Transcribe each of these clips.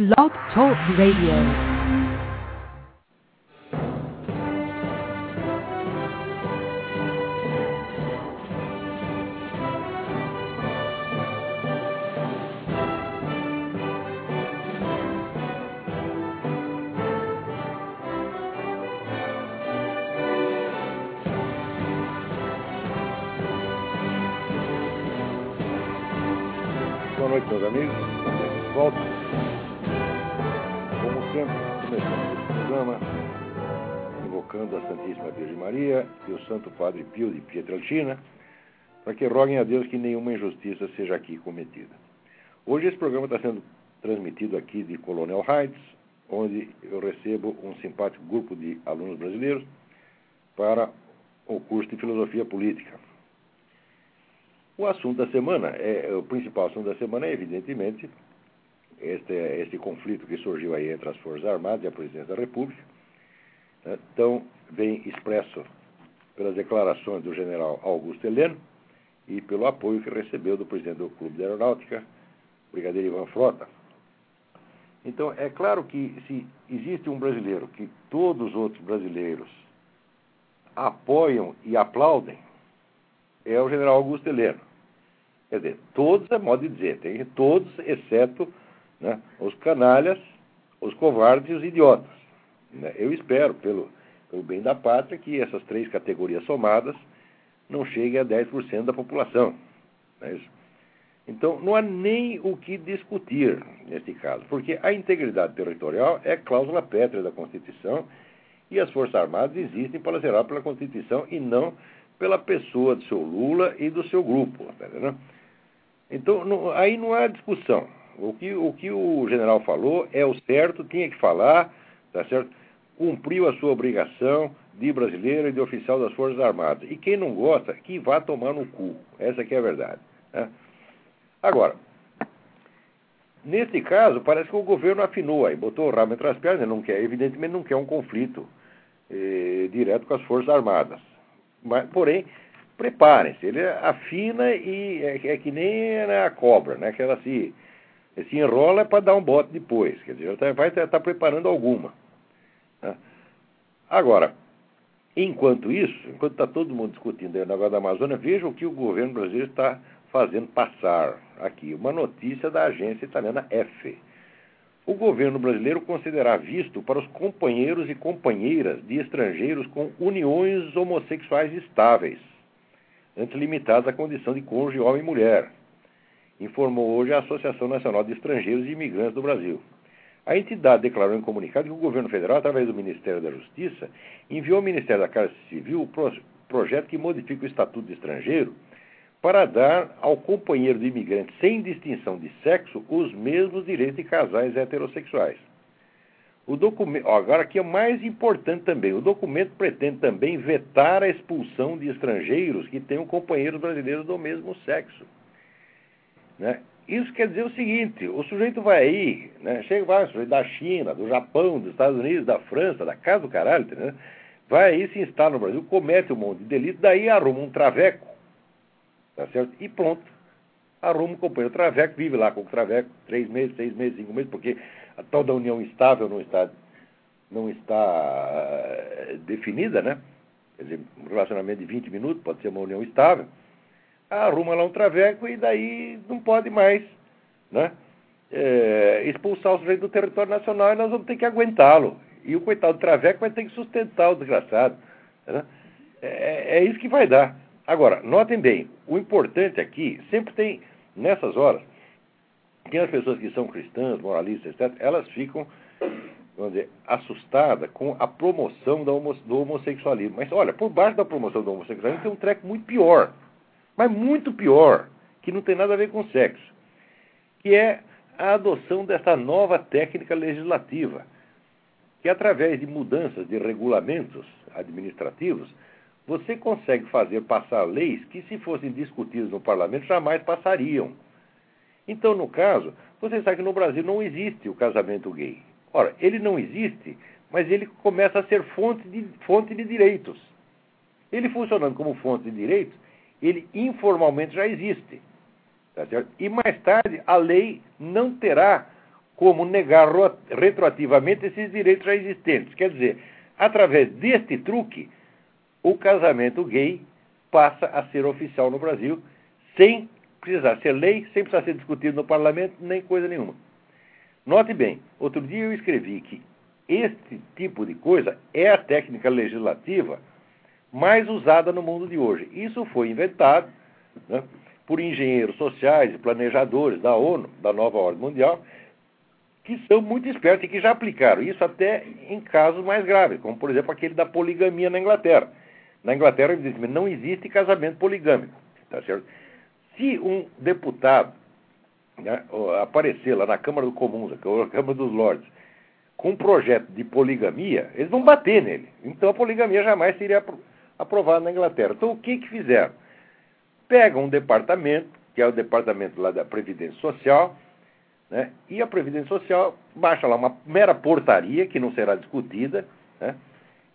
Blog Talk Radio. Santo Padre Pio de Pietrelcina para que roguem a Deus que nenhuma injustiça seja aqui cometida. Hoje esse programa está sendo transmitido aqui de Colonel Heights, onde eu recebo um simpático grupo de alunos brasileiros para o curso de Filosofia Política. O assunto da semana, é, o principal assunto da semana é, evidentemente, este, este conflito que surgiu aí entre as Forças Armadas e a Presidência da República. Né? Então, vem expresso pelas declarações do general Augusto Heleno e pelo apoio que recebeu do presidente do Clube de Aeronáutica, Brigadeiro Ivan Frota. Então, é claro que se existe um brasileiro que todos os outros brasileiros apoiam e aplaudem, é o general Augusto Heleno. Quer dizer, todos é modo de dizer, tem todos, exceto né, os canalhas, os covardes e os idiotas. Né? Eu espero, pelo, pelo bem da pátria, que essas três categorias somadas não cheguem a 10% da população. Não é? Então, não há nem o que discutir nesse caso, porque a integridade territorial é cláusula pétrea da Constituição e as Forças Armadas existem para zerar pela Constituição e não pela pessoa do seu Lula e do seu grupo. Tá? Então, não, aí não há discussão. O que, o que o general falou é o certo, tinha que falar, tá certo? Cumpriu a sua obrigação de brasileiro e de oficial das Forças Armadas. E quem não gosta, que vá tomar no cu. Essa que é a verdade. Né? Agora, nesse caso, parece que o governo afinou aí, botou o rabo entre as pernas, não quer, evidentemente não quer um conflito eh, direto com as Forças Armadas. Mas, porém, preparem-se, ele afina e é, é que nem a cobra, né? Que ela se, se enrola para dar um bote depois. Quer dizer, tá, vai estar tá preparando alguma. Agora, enquanto isso, enquanto está todo mundo discutindo o negócio da Amazônia, veja o que o governo brasileiro está fazendo passar aqui. Uma notícia da agência italiana F. O governo brasileiro considerará visto para os companheiros e companheiras de estrangeiros com uniões homossexuais estáveis, antes limitadas à condição de cônjuge homem e mulher, informou hoje a Associação Nacional de Estrangeiros e Imigrantes do Brasil. A entidade declarou em comunicado que o governo federal, através do Ministério da Justiça, enviou ao Ministério da Casa Civil o pro projeto que modifica o Estatuto de Estrangeiro para dar ao companheiro de imigrante sem distinção de sexo os mesmos direitos de casais heterossexuais. O documento, agora aqui é mais importante também, o documento pretende também vetar a expulsão de estrangeiros que tenham companheiros brasileiros do mesmo sexo. Né? Isso quer dizer o seguinte, o sujeito vai aí, né? chega vai, o sujeito da China, do Japão, dos Estados Unidos, da França, da casa do caralho, né? vai aí, se instala no Brasil, comete um monte de delito, daí arruma um traveco, tá certo? E pronto, arruma um companheiro traveco, vive lá com o traveco, três meses, seis meses, cinco meses, porque a tal da união estável não está, não está uh, definida, né? Quer dizer, um relacionamento de 20 minutos pode ser uma união estável. Arruma lá um traveco e daí não pode mais, né? É, expulsar o sujeito do território nacional e nós vamos ter que aguentá-lo. E o coitado do traveco vai ter que sustentar o desgraçado. Né? É, é isso que vai dar. Agora, notem bem, o importante aqui, sempre tem, nessas horas, tem as pessoas que são cristãs, moralistas, etc., elas ficam, vamos dizer, assustadas com a promoção do homossexualismo. Mas olha, por baixo da promoção do homossexualismo tem um treco muito pior, mas muito pior, que não tem nada a ver com sexo, que é a adoção dessa nova técnica legislativa, que através de mudanças de regulamentos administrativos, você consegue fazer passar leis que, se fossem discutidas no parlamento, jamais passariam. Então, no caso, você sabe que no Brasil não existe o casamento gay. Ora, ele não existe, mas ele começa a ser fonte de, fonte de direitos. Ele funcionando como fonte de direitos, ele informalmente já existe. Tá e mais tarde, a lei não terá como negar retroativamente esses direitos já existentes. Quer dizer, através deste truque, o casamento gay passa a ser oficial no Brasil, sem precisar ser lei, sem precisar ser discutido no parlamento, nem coisa nenhuma. Note bem, outro dia eu escrevi que este tipo de coisa é a técnica legislativa mais usada no mundo de hoje. Isso foi inventado né, por engenheiros sociais e planejadores da ONU, da nova ordem mundial, que são muito espertos e que já aplicaram isso até em casos mais graves, como por exemplo aquele da poligamia na Inglaterra. Na Inglaterra, evidentemente, não existe casamento poligâmico. Tá certo? Se um deputado né, aparecer lá na Câmara dos Comuns, na Câmara dos Lordes, com um projeto de poligamia, eles vão bater nele. Então a poligamia jamais seria aprovada na Inglaterra. Então o que, que fizeram? Pegam um departamento, que é o departamento lá da Previdência Social, né, e a Previdência Social baixa lá uma mera portaria, que não será discutida, né,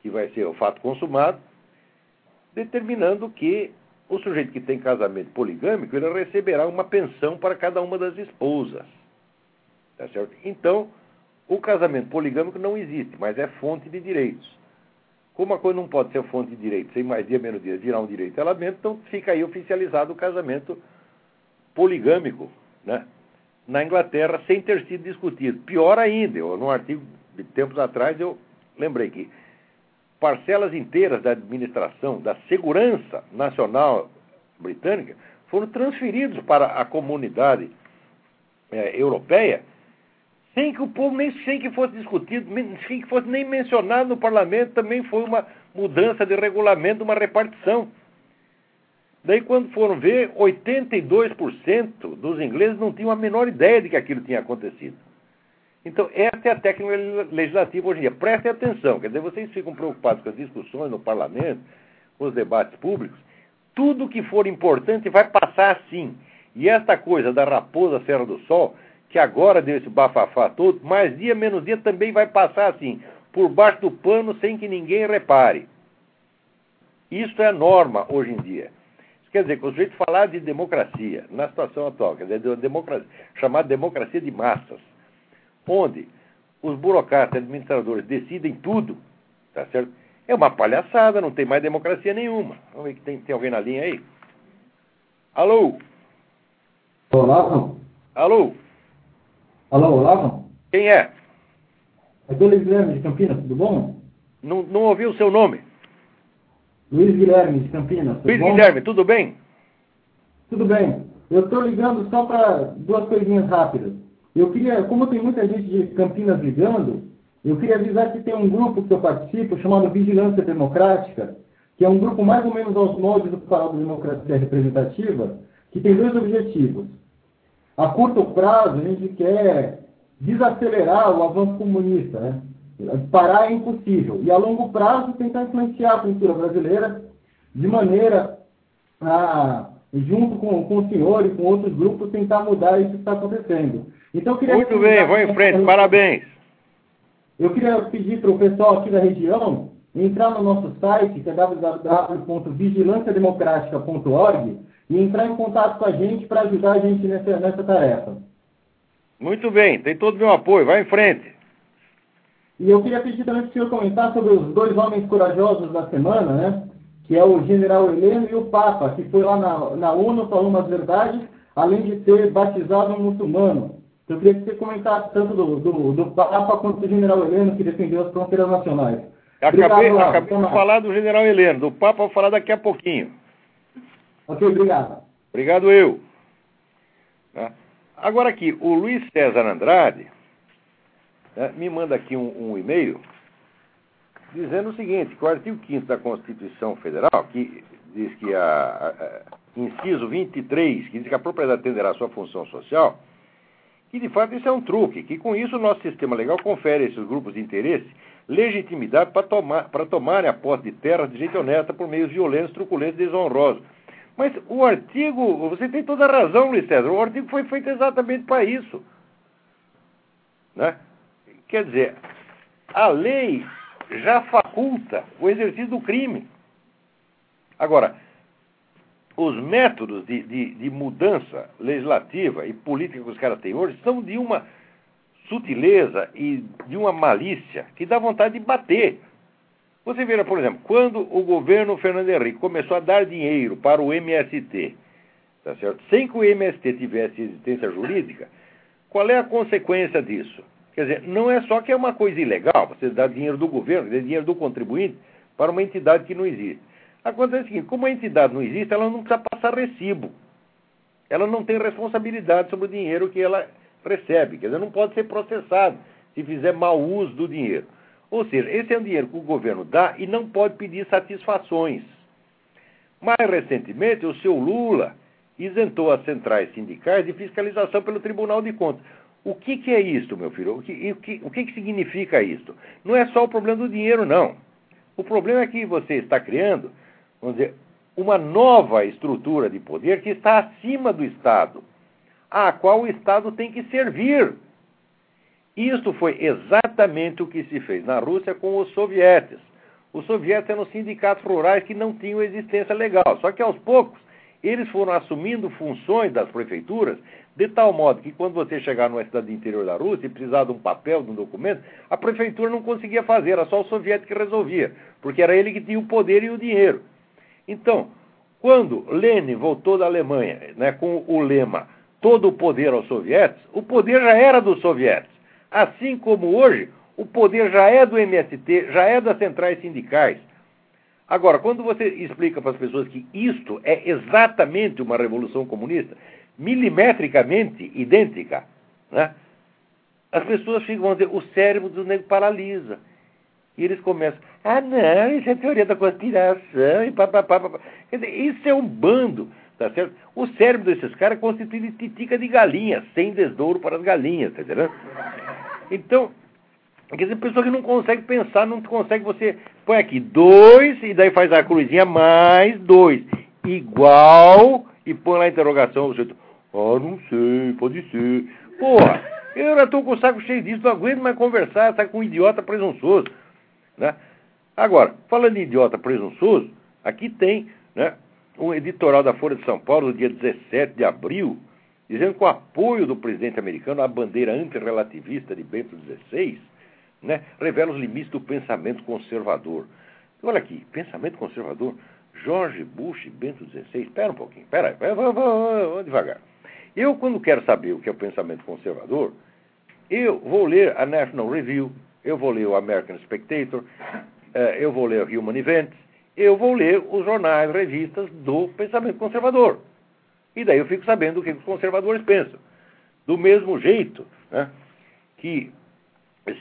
que vai ser o fato consumado, determinando que o sujeito que tem casamento poligâmico ele receberá uma pensão para cada uma das esposas. Tá certo? Então, o casamento poligâmico não existe, mas é fonte de direitos. Como a coisa não pode ser fonte de direitos, sem mais dia menos dia virar um direito elemento, então fica aí oficializado o casamento poligâmico, né? Na Inglaterra, sem ter sido discutido. Pior ainda, eu, num artigo de tempos atrás, eu lembrei que parcelas inteiras da administração, da segurança nacional britânica, foram transferidos para a comunidade é, europeia sem que o povo nem sem que fosse discutido, sem que fosse nem mencionado no parlamento, também foi uma mudança de regulamento, uma repartição. Daí, quando foram ver, 82% dos ingleses não tinham a menor ideia de que aquilo tinha acontecido. Então, essa é a técnica legislativa hoje em dia. Prestem atenção, quer dizer, vocês ficam preocupados com as discussões no parlamento, com os debates públicos. Tudo que for importante vai passar assim. E esta coisa da raposa Serra do Sol, que agora deu esse bafafá todo, mais dia menos dia também vai passar assim, por baixo do pano, sem que ninguém repare. Isso é norma hoje em dia. Isso quer dizer que o sujeito falar de democracia, na situação atual, quer dizer, de democracia, chamada democracia de massas, onde os burocratas e administradores decidem tudo, tá certo? É uma palhaçada, não tem mais democracia nenhuma. Vamos ver que tem, tem alguém na linha aí. Alô? Olavo? Alô? Alô, Olavo? Quem é? É do Luiz Guilherme de Campinas, tudo bom? Não, não ouvi o seu nome. Luiz Guilherme de Campinas, tudo Luiz bom? Guilherme, tudo bem? Tudo bem. Eu estou ligando só para duas coisinhas rápidas. Eu queria, como tem muita gente de Campinas ligando, eu queria avisar que tem um grupo que eu participo chamado Vigilância Democrática, que é um grupo mais ou menos aos moldes do da democracia representativa, que tem dois objetivos. A curto prazo, a gente quer desacelerar o avanço comunista, né? Parar é impossível. E a longo prazo, tentar influenciar a cultura brasileira de maneira a, junto com, com o senhor e com outros grupos, tentar mudar isso que está acontecendo. Então, Muito bem, vou em frente, parabéns. Eu queria pedir para o pessoal aqui da região entrar no nosso site, que é www.vigilanciademocratica.org, e entrar em contato com a gente para ajudar a gente nessa, nessa tarefa. Muito bem, tem todo o meu apoio, vai em frente. E eu queria pedir também para o senhor comentar sobre os dois homens corajosos da semana, né? Que é o general Heleno e o Papa, que foi lá na, na ONU, falou umas verdades, além de ser batizado um muçulmano. Eu queria que você comentasse tanto do, do, do Papa quanto do general Heleno, que defendeu as fronteiras nacionais. Acabei, obrigado, acabei de falar do general Heleno, do Papa vou falar daqui a pouquinho. Ok, obrigado. Obrigado eu. Tá? Agora aqui, o Luiz César Andrade né, me manda aqui um, um, e-mail dizendo o seguinte, que o artigo 5 da Constituição Federal, que diz que a, a, inciso 23, que diz que a propriedade atenderá a sua função social, que de fato isso é um truque, que com isso o nosso sistema legal confere a esses grupos de interesse legitimidade para tomar, tomarem a posse de terras de jeito honesto por meios violentos, truculentos e desonrosos. Mas o artigo, você tem toda a razão, Luiz César, o artigo foi feito exatamente para isso. Né? Quer dizer, a lei já faculta o exercício do crime. Agora, os métodos de, de, de, mudança legislativa e política que os caras têm hoje são de uma sutileza e de uma malícia que dá vontade de bater. Você vê, por exemplo, quando o governo Fernando Henrique começou a dar dinheiro para o MST, tá certo? sem que o MST tivesse existência jurídica, qual é a consequência disso? Quer dizer, não é só que é uma coisa ilegal, você dá dinheiro do governo, dinheiro do contribuinte para uma entidade que não existe. Acontece o seguinte, como a entidade não existe, ela não precisa passar recibo. Ela não tem responsabilidade sobre o dinheiro que ela recebe, quer dizer, não pode ser processado se fizer mau uso do dinheiro. Ou seja, esse é um dinheiro que o governo dá e não pode pedir satisfações. Mais recentemente, o seu Lula isentou as centrais sindicais de fiscalização pelo Tribunal de Contas. O que, que é isto, meu filho? O que, o, que, o que, que significa isto? Não é só o problema do dinheiro, não. O problema é que você está criando, vamos dizer, uma nova estrutura de poder que está acima do Estado, a qual o Estado tem que servir. Isto foi exatamente o que se fez na Rússia com os sovietes. Os sovietes eram sindicatos rurais que não tinham existência legal. Só que aos poucos eles foram assumindo funções das prefeituras, de tal modo que quando você chegar numa cidade interior da Rússia e precisar de um papel, de um documento, a prefeitura não conseguia fazer, era só o soviético que resolvia, porque era ele que tinha o poder e o dinheiro. Então, quando Lenin voltou da Alemanha né, com o lema todo o poder aos sovietes, o poder já era dos sovietes. Assim como hoje, o poder já é do MST, já é das centrais sindicais. Agora, quando você explica para as pessoas que isto é exatamente uma revolução comunista, milimetricamente idêntica, né? as pessoas ficam a dizer, o cérebro do negro paralisa. E eles começam, ah não, isso é teoria da conspiração, e papapá. Quer dizer, isso é um bando, tá certo? O cérebro desses caras é constituído de titica de galinha, sem desdouro para as galinhas, tá entendendo? Então, quer dizer, pessoa que não consegue pensar, não consegue, você põe aqui dois, e daí faz a cruzinha mais dois, igual, e põe lá a interrogação, você, ah, não sei, pode ser. Porra, eu já estou com o saco cheio disso, não aguento mais conversar, tá com um idiota presunçoso. Né? Agora, falando em idiota presunçoso, aqui tem né, um editorial da Folha de São Paulo, do dia 17 de abril, dizendo que o apoio do presidente americano à bandeira antirrelativista de Bento XVI né, revela os limites do pensamento conservador. Olha aqui, pensamento conservador, George Bush e Bento XVI. Espera um pouquinho, espera aí, vamos, devagar. Eu, quando quero saber o que é o pensamento conservador, eu vou ler a National Review, eu vou ler o American Spectator, eh, eu vou ler o Human Events, eu vou ler os jornais, revistas do pensamento conservador. E daí eu fico sabendo o que os conservadores pensam. Do mesmo jeito né, que,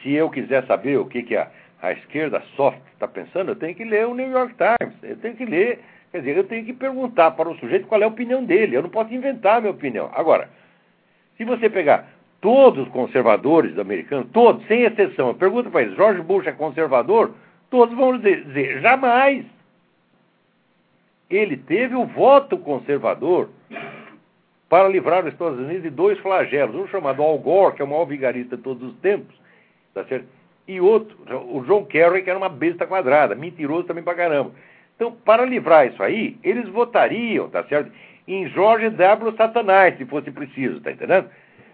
se eu quiser saber o que, que a, a esquerda soft está pensando, eu tenho que ler o New York Times, eu tenho que ler, quer dizer, eu tenho que perguntar para o sujeito qual é a opinião dele, eu não posso inventar a minha opinião. Agora, se você pegar todos os conservadores americanos, todos, sem exceção, pergunta para eles, George Bush é conservador? Todos vão dizer, jamais ele teve o voto conservador para livrar os Estados Unidos de dois flagelos, um chamado Al Gore, que é o maior vigarista de todos os tempos, tá certo? e outro, o John Kerry, que era uma besta quadrada, mentiroso também pra caramba. Então, para livrar isso aí, eles votariam, tá certo? Em George W. Satanás, se fosse preciso, tá entendendo?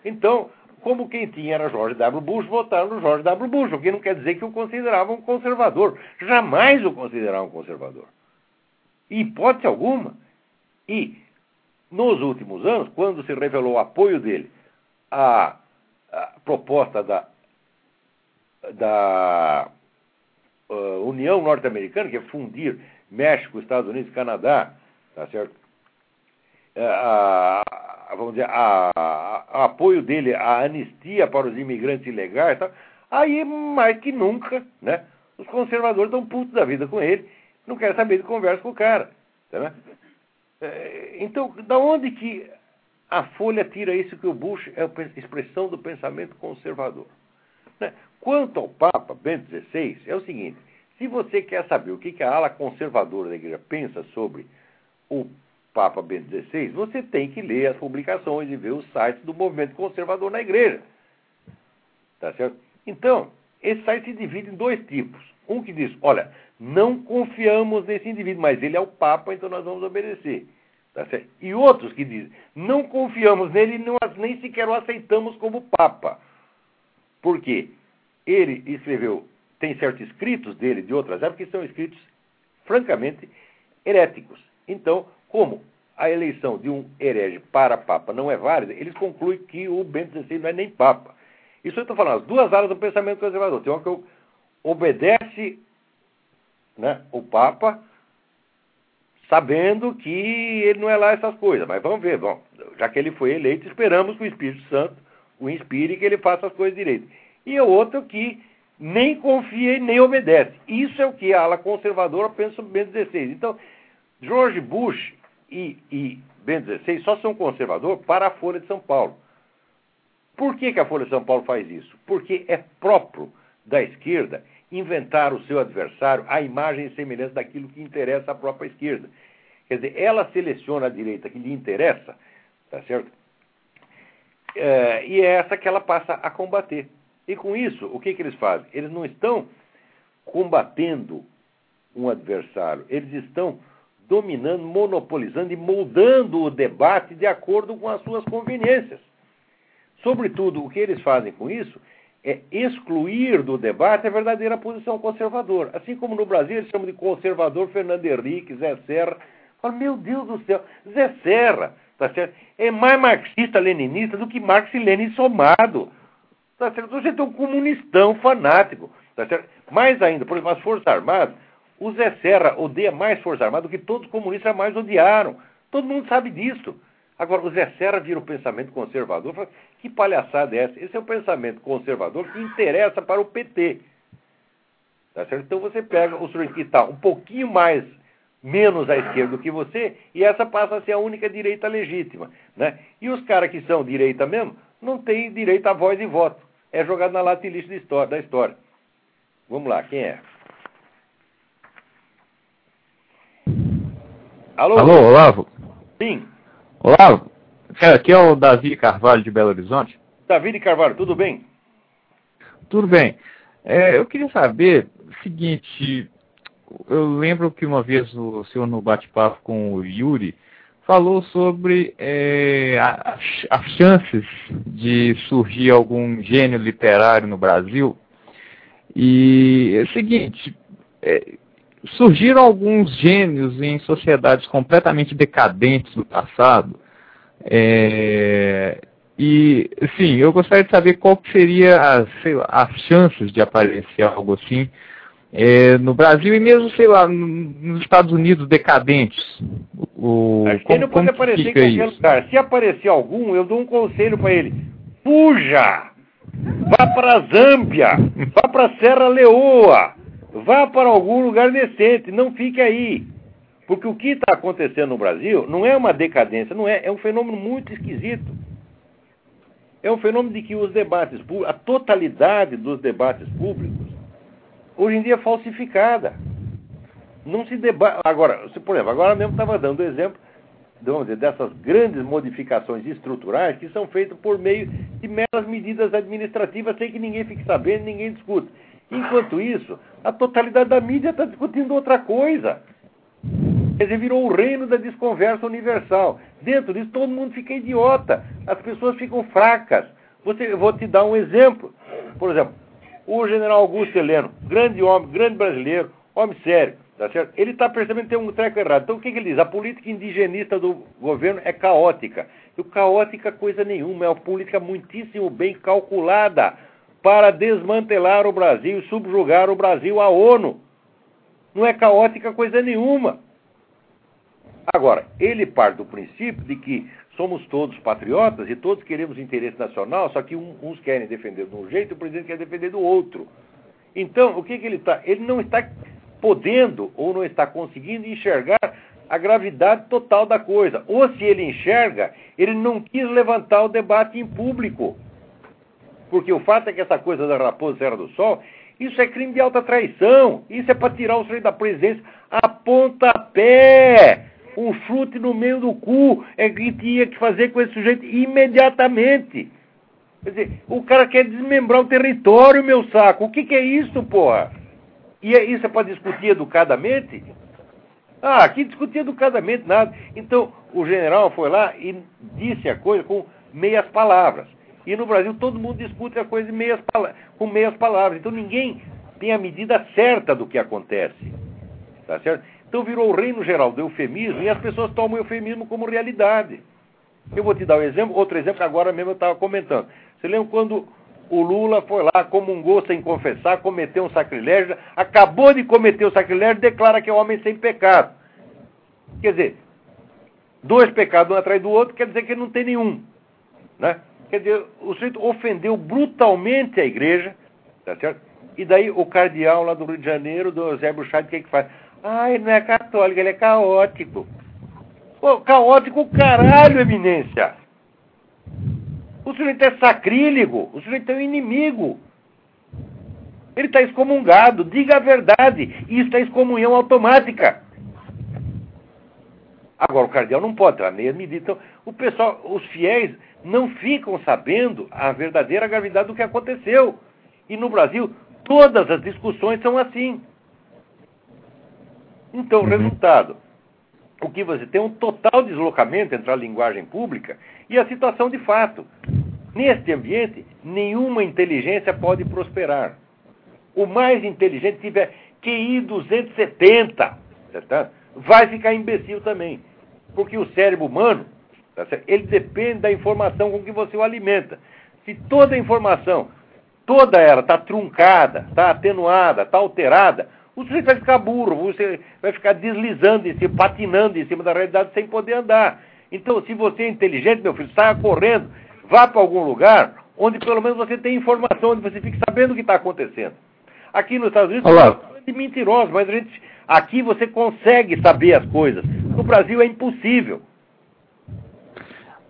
Então, como quem tinha era George W. Bush, votaram no George W. Bush, o que não quer dizer que o consideravam conservador. Jamais o consideravam conservador hipótese alguma. E, nos últimos anos, quando se revelou o apoio dele à, à proposta da, da uh, União Norte-Americana, que é fundir México, Estados Unidos Canadá, tá certo? Uh, a, vamos dizer, a, a, apoio dele à anistia para os imigrantes ilegais, tá? aí mais que nunca, né? Os conservadores estão putos da vida com ele não quero saber de conversa com o cara. Tá é, então, da onde que a Folha tira isso que o Bush é a expressão do pensamento conservador? Né? Quanto ao Papa Bento XVI, é o seguinte: se você quer saber o que, que a ala conservadora da igreja pensa sobre o Papa Bento XVI, você tem que ler as publicações e ver os sites do movimento conservador na igreja. Tá certo? Então, esse site se divide em dois tipos. Um que diz, olha, não confiamos nesse indivíduo, mas ele é o Papa, então nós vamos obedecer. Tá e outros que dizem, não confiamos nele e nem sequer o aceitamos como Papa. Porque ele escreveu, tem certos escritos dele de outras épocas que são escritos francamente heréticos. Então, como a eleição de um herege para Papa não é válida, eles concluem que o Bento XVI não é nem Papa. Isso eu estou falando, as duas áreas do pensamento conservador. Tem uma que obedece né, o Papa, sabendo que ele não é lá essas coisas. Mas vamos ver, bom, já que ele foi eleito, esperamos que o Espírito Santo o inspire e que ele faça as coisas direito. E o outro que nem confia e nem obedece. Isso é o que a ala conservadora pensa sobre Bento XVI. Então, George Bush e, e Bento XVI só são conservadores para a Folha de São Paulo. Por que, que a Folha de São Paulo faz isso? Porque é próprio da esquerda inventar o seu adversário à imagem e semelhança daquilo que interessa à própria esquerda. Quer dizer, ela seleciona a direita que lhe interessa, tá certo? É, e é essa que ela passa a combater. E com isso, o que, que eles fazem? Eles não estão combatendo um adversário, eles estão dominando, monopolizando e moldando o debate de acordo com as suas conveniências. Sobretudo, o que eles fazem com isso é excluir do debate a verdadeira posição conservadora. Assim como no Brasil eles chamam de conservador Fernando Henrique, Zé Serra. Meu Deus do céu, Zé Serra, tá certo? É mais marxista-leninista do que Marx e Lenin somado. Tá certo? Você tem um comunistão fanático. Tá certo? Mais ainda, por exemplo, as Forças Armadas, o Zé Serra odeia mais Forças Armadas do que todos os comunistas mais odiaram. Todo mundo sabe disso. Agora, o Zé Serra vira o pensamento conservador. Fala, que palhaçada é essa? Esse é o pensamento conservador que interessa para o PT. Tá certo? Então você pega o sujeito que está um pouquinho mais menos à esquerda do que você, e essa passa a ser a única direita legítima. Né? E os caras que são direita mesmo não têm direito a voz e voto é jogado na lata lixo da história. Vamos lá, quem é? Alô? Alô, Olavo? Sim. Olavo, aqui é o Davi Carvalho de Belo Horizonte. Davi de Carvalho, tudo bem? Tudo bem. É, eu queria saber o seguinte, eu lembro que uma vez o senhor no bate-papo com o Yuri, falou sobre é, as chances de surgir algum gênio literário no Brasil. E é o seguinte, é, surgiram alguns gênios em sociedades completamente decadentes no passado. É, e, sim, eu gostaria de saber qual seria as, lá, as chances de aparecer algo assim é, no Brasil e mesmo, sei lá, nos Estados Unidos decadentes. O, Acho que ele não pode aparecer em qualquer isso? lugar. Se aparecer algum, eu dou um conselho para ele. Fuja! Vá para a Zâmbia! Vá para Serra Leoa! Vá para algum lugar decente, não fique aí. Porque o que está acontecendo no Brasil não é uma decadência, não é, é um fenômeno muito esquisito. É um fenômeno de que os debates públicos, a totalidade dos debates públicos, hoje em dia é falsificada. Não se debate. Agora, se, por exemplo, agora mesmo estava dando exemplo vamos dizer, dessas grandes modificações estruturais que são feitas por meio de meras medidas administrativas sem que ninguém fique sabendo, ninguém discute. Enquanto isso, a totalidade da mídia está discutindo outra coisa. Quer dizer, virou o reino da desconversa universal. Dentro disso, todo mundo fica idiota. As pessoas ficam fracas. Você, vou te dar um exemplo. Por exemplo, o general Augusto Heleno, grande homem, grande brasileiro, homem sério, tá certo? Ele está percebendo que tem um treco errado. Então o que, que, ele diz? A política indigenista do governo é caótica. E o caótica coisa nenhuma, é uma política muitíssimo bem calculada para desmantelar o Brasil subjugar o Brasil à ONU. Não é caótica coisa nenhuma. Agora, ele parte do princípio de que somos todos patriotas e todos queremos interesse nacional, só que uns querem defender de um jeito e o presidente quer defender do outro. Então, o que, que ele está? Ele não está podendo ou não está conseguindo enxergar a gravidade total da coisa. Ou se ele enxerga, ele não quis levantar o debate em público. Porque o fato é que essa coisa da Raposa Serra do Sol, isso é crime de alta traição. Isso é para tirar o sujeito da presidência a pontapé um chute no meio do cu é que tinha que fazer com esse sujeito imediatamente. Quer dizer, o cara quer desmembrar o território, meu saco. O que, que é isso, porra? E é, isso é para discutir educadamente? Ah, aqui discutir educadamente nada. Então, o general foi lá e disse a coisa com meias palavras. E no Brasil todo mundo discute a coisa meias, com meias palavras. Então ninguém tem a medida certa do que acontece. Tá certo? Então virou o reino geral do eufemismo e as pessoas tomam o eufemismo como realidade. Eu vou te dar um exemplo, outro exemplo que agora mesmo eu estava comentando. Você lembra quando o Lula foi lá, comungou sem confessar, cometeu um sacrilégio, acabou de cometer o sacrilégio, declara que é homem sem pecado. Quer dizer, dois pecados um atrás do outro, quer dizer que ele não tem nenhum. Né? Quer dizer, o sujeito ofendeu brutalmente a igreja, tá certo? E daí o cardeal lá do Rio de Janeiro, do Zé o que, é que faz? Ah, ele não é católico, ele é caótico. Pô, caótico caralho, eminência. O sujeito é sacrílego, o sujeito é um inimigo. Ele está excomungado, diga a verdade. Isso é excomunhão automática. Agora, o cardeal não pode ter a mesma medida. Então, o pessoal, os fiéis, não ficam sabendo a verdadeira gravidade do que aconteceu. E no Brasil, todas as discussões são assim. Então, uhum. resultado: o que você tem é um total deslocamento entre a linguagem pública e a situação de fato. Neste ambiente, nenhuma inteligência pode prosperar. O mais inteligente tiver QI 270, certo? vai ficar imbecil também. Porque o cérebro humano, tá ele depende da informação com que você o alimenta. Se toda a informação, toda ela está truncada, está atenuada, está alterada, o sujeito vai ficar burro, você vai ficar deslizando em cima, patinando em cima da realidade sem poder andar. Então, se você é inteligente, meu filho, saia correndo, vá para algum lugar onde pelo menos você tem informação, onde você fique sabendo o que está acontecendo. Aqui nos Estados Unidos, Olá. é mentiroso, mas a gente, aqui você consegue saber as coisas. No Brasil é impossível.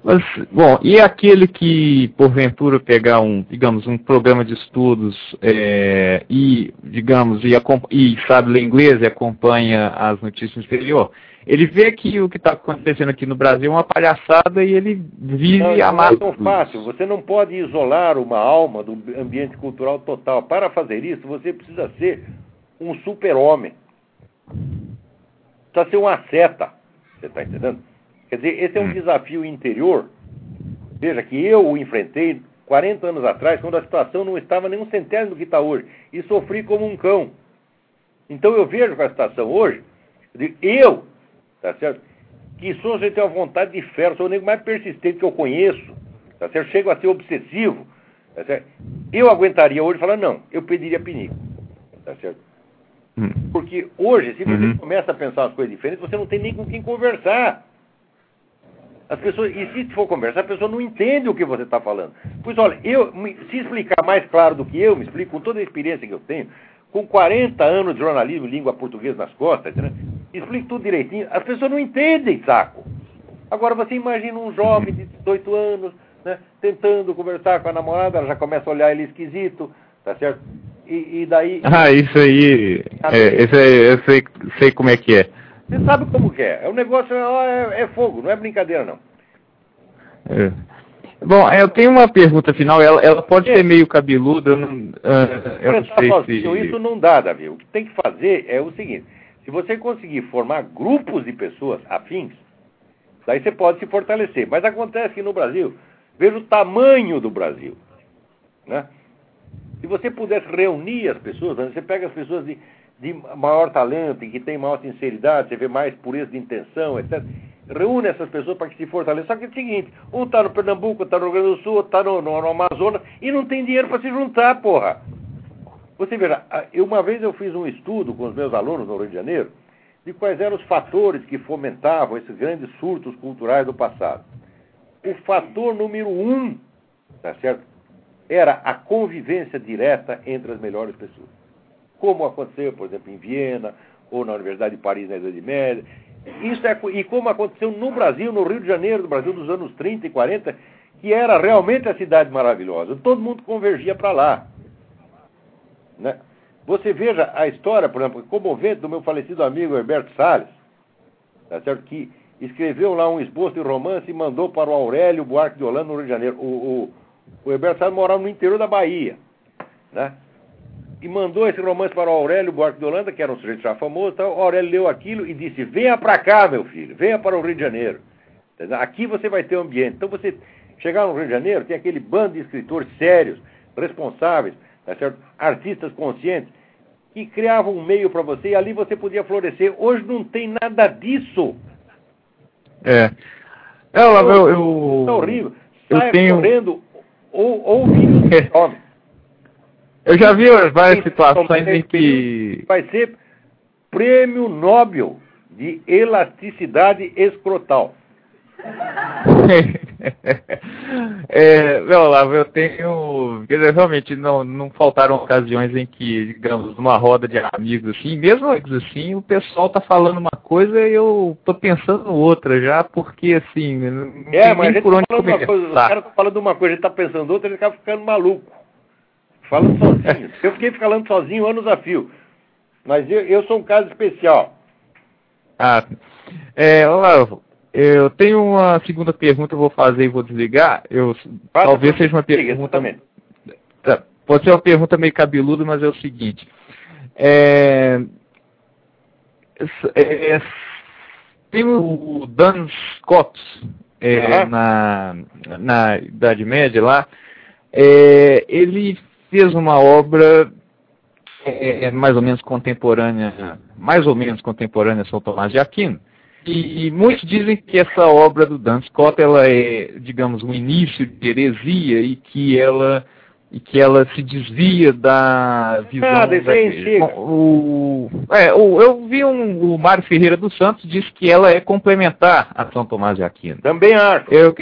Mas, bom, e aquele que, porventura, pegar um, digamos, um programa de estudos é, e, digamos, e, e, sabe ler inglês e acompanha as notícias no exterior, ele vê que o que está acontecendo aqui no Brasil é uma palhaçada e ele vive não, Não é tão fácil. Você não pode isolar uma alma do ambiente cultural total. Para fazer isso, você precisa ser um super-homem. Precisa ser uma seta. Você está entendendo? Quer dizer, esse é um hum. desafio interior. Veja que eu o enfrentei 40 anos atrás, quando a situação não estava nem um centésimo do que está hoje, e sofri como um cão. Então eu vejo com a situação hoje, eu, tá certo? Que sou gente uma vontade de ferro, sou o nego mais persistente que eu conheço, tá certo? Chego a ser obsessivo, tá certo? Eu aguentaria hoje falar, não, eu pediria pinico, tá certo? Hum. Porque hoje, se você uhum. começa a pensar as coisas diferentes, você não tem nem com quem conversar. As pessoas, e se for conversar, a pessoa não entende o que você está falando. Pois olha, eu, se explicar mais claro do que eu me explico, com toda a experiência que eu tenho, com 40 anos de jornalismo em língua portuguesa nas costas, né? explico tudo direitinho, as pessoas não entendem, saco. Agora você imagina um jovem de 18 anos, né, tentando conversar com a namorada, ela já começa a olhar ele esquisito, tá certo? E, e daí. Ah, isso aí. É, isso aí eu sei, sei como é que é. Você sabe como que é. O negócio é, é, é fogo, não é brincadeira, não. É. Bom, eu tenho uma pergunta final. Ela, ela pode é. ser meio cabeluda. Eu não, uh, eu não sei sozinho, se... Isso não dá, Davi. O que tem que fazer é o seguinte: se você conseguir formar grupos de pessoas afins, daí você pode se fortalecer. Mas acontece que no Brasil, veja o tamanho do Brasil. Né? Se você pudesse reunir as pessoas, você pega as pessoas de de maior talento, e que tem maior sinceridade, você vê mais pureza de intenção, etc. Reúne essas pessoas para que se fortaleçam. Só que é o seguinte, um está no Pernambuco, está no Rio Grande do Sul, está no, no, no, Amazonas e não tem dinheiro para se juntar, porra. Você verá, eu, uma vez eu fiz um estudo com os meus alunos no Rio de Janeiro de quais eram os fatores que fomentavam esses grandes surtos culturais do passado. O fator número um, tá certo? Era a convivência direta entre as melhores pessoas como aconteceu, por exemplo, em Viena, ou na Universidade de Paris na Idade Média. Isso é, e como aconteceu no Brasil, no Rio de Janeiro, no Brasil dos anos 30 e 40, que era realmente a cidade maravilhosa. Todo mundo convergia para lá. Né? Você veja a história, por exemplo, comovente do meu falecido amigo Herberto Salles, tá certo? que escreveu lá um esboço de romance e mandou para o Aurélio Buarque de Holanda, no Rio de Janeiro. O, o, o Herberto Salles morava no interior da Bahia. Né? E mandou esse romance para o Aurélio Buarque de Holanda, que era um sujeito já famoso. Então, o Aurélio leu aquilo e disse: Venha para cá, meu filho, venha para o Rio de Janeiro. Aqui você vai ter um ambiente. Então, você Chegar no Rio de Janeiro, tem aquele bando de escritores sérios, responsáveis, tá certo? artistas conscientes, que criavam um meio para você e ali você podia florescer. Hoje não tem nada disso. É. É, eu, eu, eu, é horrível. Saia eu tenho... correndo ou, ou vírus homem. Eu já vi várias situações em que. Vai ser prêmio Nobel de elasticidade escrotal. é, meu Olavo, eu tenho. Realmente não, não faltaram ocasiões em que, digamos, numa roda de amigos assim, mesmo assim, o pessoal tá falando uma coisa e eu tô pensando outra já, porque assim, não é, mas nem por tá onde começar. Coisa, os caras estão falando uma coisa, a gente tá pensando outra, ele acaba ficando maluco. Falando sozinho. eu fiquei falando sozinho anos a fio. Mas eu, eu sou um caso especial. Ah, é, eu tenho uma segunda pergunta, eu vou fazer e vou desligar. Eu, talvez seja uma pergunta. Tá, pode ser uma pergunta meio cabeluda, mas é o seguinte. É, é, tem o Dan Scott é, uhum. na, na Idade Média lá. É, ele fez uma obra é, é, mais ou menos contemporânea, mais ou menos contemporânea a São Tomás de Aquino. E, e, muitos dizem que essa obra do Dan Scott ela é, digamos, um início de heresia e que ela e que ela se desvia da visão. Ah, da, o, é, o, eu vi um, o Mário Ferreira dos Santos diz que ela é complementar a São Tomás de Aquino. Também acho. Eu,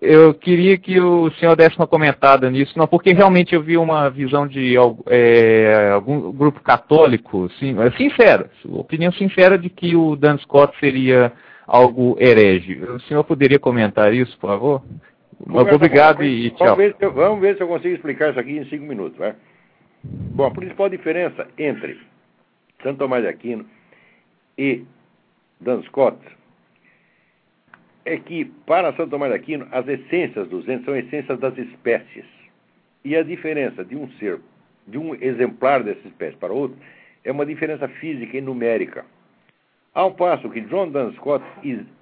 eu queria que o senhor desse uma comentada nisso, não, porque realmente eu vi uma visão de é, algum grupo católico, sim, é sincera, opinião sincera de que o Dan Scott seria algo herege. O senhor poderia comentar isso, por favor? Mas obrigado e tchau. Vamos ver, eu, vamos ver, se eu consigo explicar isso aqui em cinco minutos. Né? Bom, a principal diferença entre Santo Tomás de Aquino e Dan Scott é que, para Santo Tomás de Aquino, as essências dos entes são essências das espécies. E a diferença de um ser, de um exemplar dessa espécie para outro, é uma diferença física e numérica. Ao passo que John Duns Scott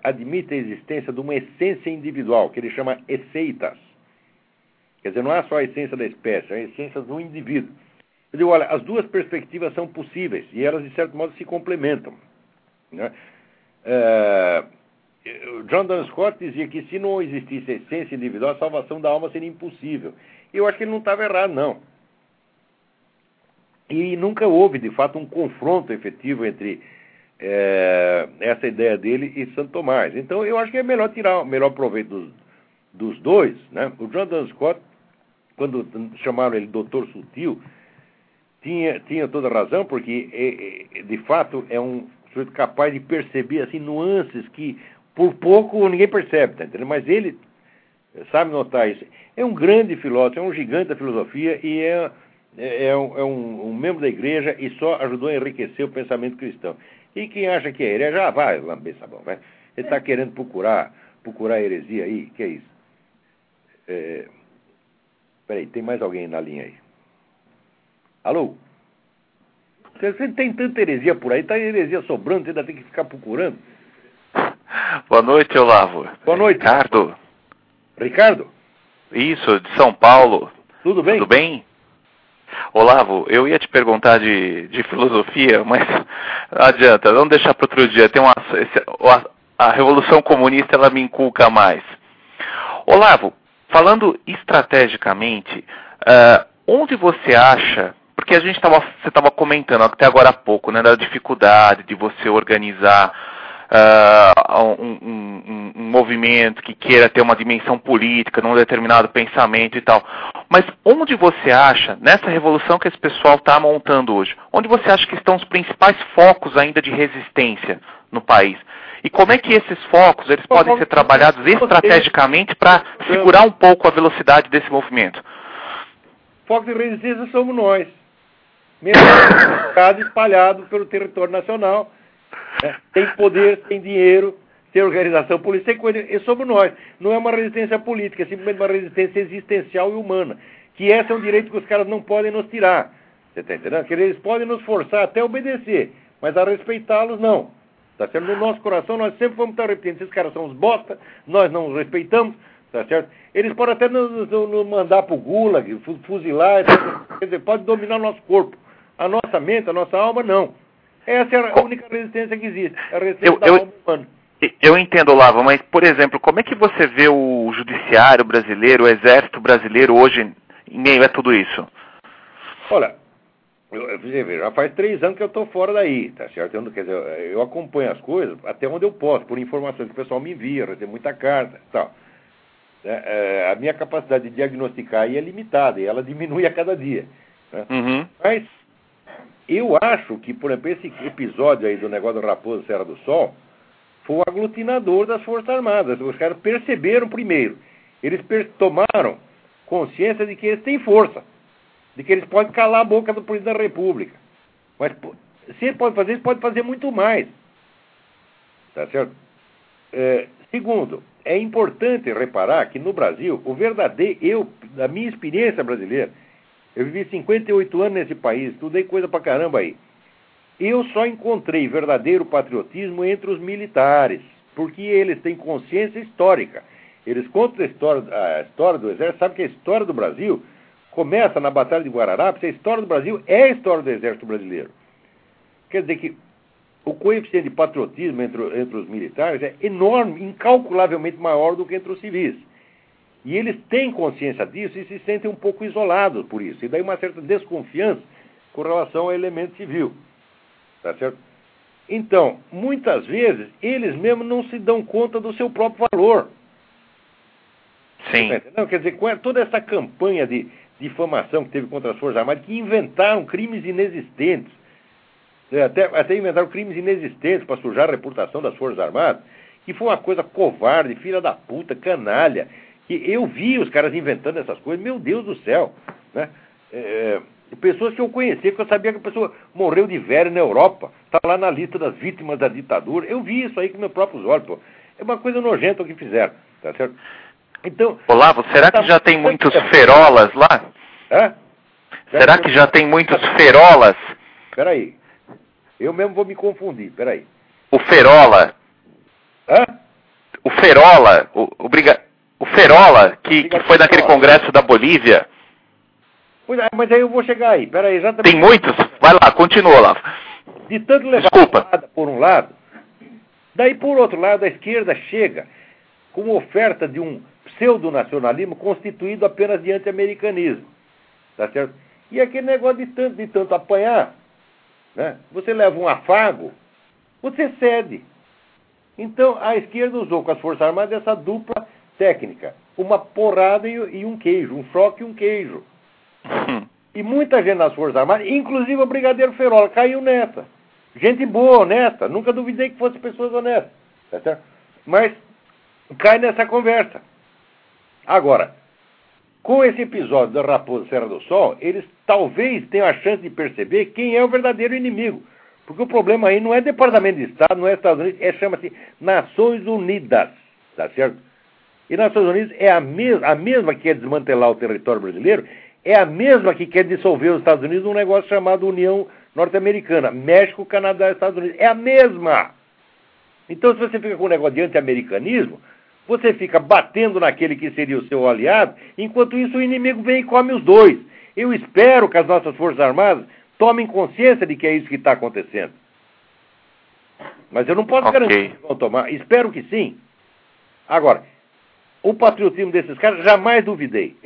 admite a existência de uma essência individual, que ele chama esseitas. Quer dizer, não é só a essência da espécie, é a essência do indivíduo. Eu digo, olha, as duas perspectivas são possíveis e elas, de certo modo, se complementam. Né? É, John Scott dizia que se não existisse essência individual, a salvação da alma seria impossível. Eu acho que ele não estava errado, não. E nunca houve, de fato, um confronto efetivo entre é, essa ideia dele e Santo Tomás. Então, eu acho que é melhor tirar o melhor proveito dos, dos dois. Né? O John Duns Scott, quando chamaram ele Doutor Sutil, tinha, tinha toda razão, porque, é, é, de fato, é um sujeito capaz de perceber assim, nuances que por pouco ninguém percebe, tá entendendo? Mas ele sabe notar isso. É um grande filósofo, é um gigante da filosofia e é, é, é, um, é um, membro da igreja e só ajudou a enriquecer o pensamento cristão. E quem acha que é herege, já vai lamber sabão, vai. Ele está querendo procurar, procurar heresia aí, que é isso? É... Peraí, tem mais alguém na linha aí? Alô? Você tem tanta heresia por aí, tá heresia sobrando, você ainda tem que ficar procurando. Boa noite, Olavo. Boa noite. Ricardo. Ricardo? Isso, de São Paulo. Tudo bem? Tudo bem? Olavo, eu ia te perguntar de, de filosofia, mas não adianta, vamos deixar para outro dia. Tem uma, a, a Revolução Comunista ela me inculca mais. Olavo, falando estrategicamente, uh, onde você acha, porque a gente estava, você estava comentando até agora há pouco, né, da dificuldade de você organizar uh, um, um, um, movimento que queira ter uma dimensão política num determinado pensamento e tal. Mas onde você acha, nessa revolução que esse pessoal está montando hoje, onde você acha que estão os principais focos ainda de resistência no país? E como é que esses focos eles podem ser trabalhados estrategicamente para segurar um pouco a velocidade desse movimento? Foco de resistência somos nós. Mesmo espalhado pelo território nacional, é, tem poder, tem dinheiro, tem organização política, tem coisa. E somos nós. Não é uma resistência política, é simplesmente uma resistência existencial e humana. Que esse é um direito que os caras não podem nos tirar. Você está entendendo? Que eles podem nos forçar até obedecer, mas a respeitá-los não. Está sendo no nosso coração, nós sempre vamos estar repetindo. Esses caras são os bosta, nós não os respeitamos, tá certo? Eles podem até nos, nos mandar para o gulag, fuzilar, quer dizer, pode dominar o nosso corpo. A nossa mente, a nossa alma, não. Essa é a única resistência que existe, a resistência eu, da eu, alma humana. Eu entendo, Lava, mas, por exemplo, como é que você vê o judiciário brasileiro, o exército brasileiro hoje em meio a tudo isso? Olha, eu, já faz três anos que eu estou fora daí, tá certo? Eu, quer dizer, eu acompanho as coisas até onde eu posso, por informações que o pessoal me envia, recebo muita carta e tal. É, é, a minha capacidade de diagnosticar aí é limitada e ela diminui a cada dia. Né? Uhum. Mas eu acho que, por exemplo, esse episódio aí do negócio do Raposo Serra do Sol foi o aglutinador das Forças Armadas. Os caras perceberam primeiro. Eles tomaram consciência de que eles têm força, de que eles podem calar a boca do presidente da República. Mas se eles podem fazer isso, pode fazer muito mais. Tá certo? É, segundo, é importante reparar que no Brasil, o verdadeiro, eu, da minha experiência brasileira, eu vivi 58 anos nesse país, estudei coisa pra caramba aí. Eu só encontrei verdadeiro patriotismo entre os militares, porque eles têm consciência histórica. Eles contam a história, a história do Exército, sabe que a história do Brasil começa na Batalha de Guararapes, a história do Brasil é a história do Exército Brasileiro. Quer dizer que o coeficiente de patriotismo entre, entre os militares é enorme, incalculavelmente maior do que entre os civis. E eles têm consciência disso e se sentem um pouco isolados por isso. E daí uma certa desconfiança com relação ao elemento civil. Tá certo? Então, muitas vezes, eles mesmos não se dão conta do seu próprio valor. Sim. Não, quer dizer, toda essa campanha de difamação que teve contra as Forças Armadas, que inventaram crimes inexistentes, né, até, até inventaram crimes inexistentes para sujar a reputação das Forças Armadas, que foi uma coisa covarde, filha da puta, canalha, que eu vi os caras inventando essas coisas, meu Deus do céu, né? É, pessoas que eu conhecia, que eu sabia que a pessoa morreu de velho na Europa, está lá na lista das vítimas da ditadura. Eu vi isso aí com meus próprios olhos, pô. É uma coisa nojenta o que fizeram, tá certo? Então. Olavo, será que já tem muitos ferolas lá? Hã? Será que já tem muitos ferolas? Peraí. Eu mesmo vou me confundir, peraí. O ferola. Hã? O ferola, o, o briga... O Ferola, que, que foi naquele congresso da Bolívia. Pois é, mas aí eu vou chegar aí. Peraí, exatamente. Tem muitos? Vai lá, continua lá. De tanto levar Desculpa. por um lado, daí por outro lado a esquerda chega com oferta de um pseudo-nacionalismo constituído apenas de anti-americanismo. Tá certo? E aquele negócio de tanto, de tanto apanhar, né? você leva um afago, você cede. Então a esquerda usou com as Forças Armadas essa dupla técnica. Uma porrada e, um queijo, um choque e um queijo. E muita gente nas Forças Armadas, inclusive o Brigadeiro Ferola, caiu nessa. Gente boa, honesta. Nunca duvidei que fossem pessoas honestas. Tá certo? Mas cai nessa conversa. Agora, com esse episódio da Raposa Serra do Sol, eles talvez tenham a chance de perceber quem é o verdadeiro inimigo. Porque o problema aí não é Departamento de Estado, não é Estados Unidos, é chama-se Nações Unidas. Tá certo? E nos Estados Unidos é a, mes a mesma que quer desmantelar o território brasileiro, é a mesma que quer dissolver os Estados Unidos num negócio chamado União Norte-Americana. México, Canadá e Estados Unidos. É a mesma. Então, se você fica com um negócio de anti-americanismo, você fica batendo naquele que seria o seu aliado, enquanto isso o inimigo vem e come os dois. Eu espero que as nossas Forças Armadas tomem consciência de que é isso que está acontecendo. Mas eu não posso okay. garantir que vão tomar. Espero que sim. Agora, o patriotismo desses caras, jamais duvidei.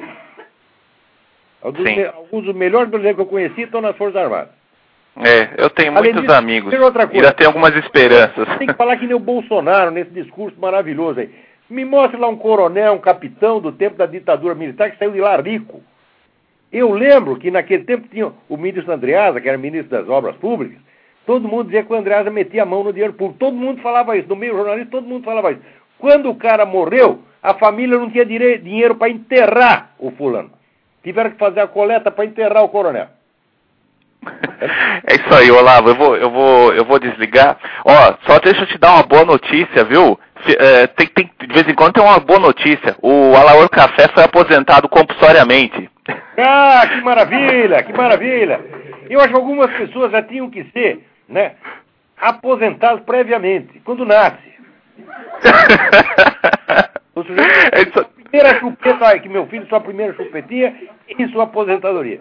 Alguns, alguns dos melhores brasileiros que eu conheci estão nas Forças Armadas. É, eu tenho Além muitos disso, amigos. Outra coisa, ainda tenho algumas esperanças. Tem que falar que nem o Bolsonaro nesse discurso maravilhoso aí. Me mostre lá um coronel, um capitão do tempo da ditadura militar que saiu de lá rico. Eu lembro que naquele tempo tinha o ministro Andreasa, que era ministro das Obras Públicas, todo mundo dizia que o Andreasa metia a mão no dinheiro público. Todo mundo falava isso. No meio jornalista, todo mundo falava isso. Quando o cara morreu, a família não tinha dinheiro para enterrar o fulano. Tiveram que fazer a coleta para enterrar o coronel. É isso aí, Olavo. Eu vou, eu vou, eu vou desligar. Ó, só deixa eu te dar uma boa notícia, viu? É, tem, tem, de vez em quando tem uma boa notícia. O Alaor Café foi aposentado compulsoriamente. Ah, que maravilha, que maravilha. Eu acho que algumas pessoas já tinham que ser, né, aposentados previamente, quando nasce. O sujeito é primeira chupeta que meu filho, sua primeira chupetinha e sua aposentadoria.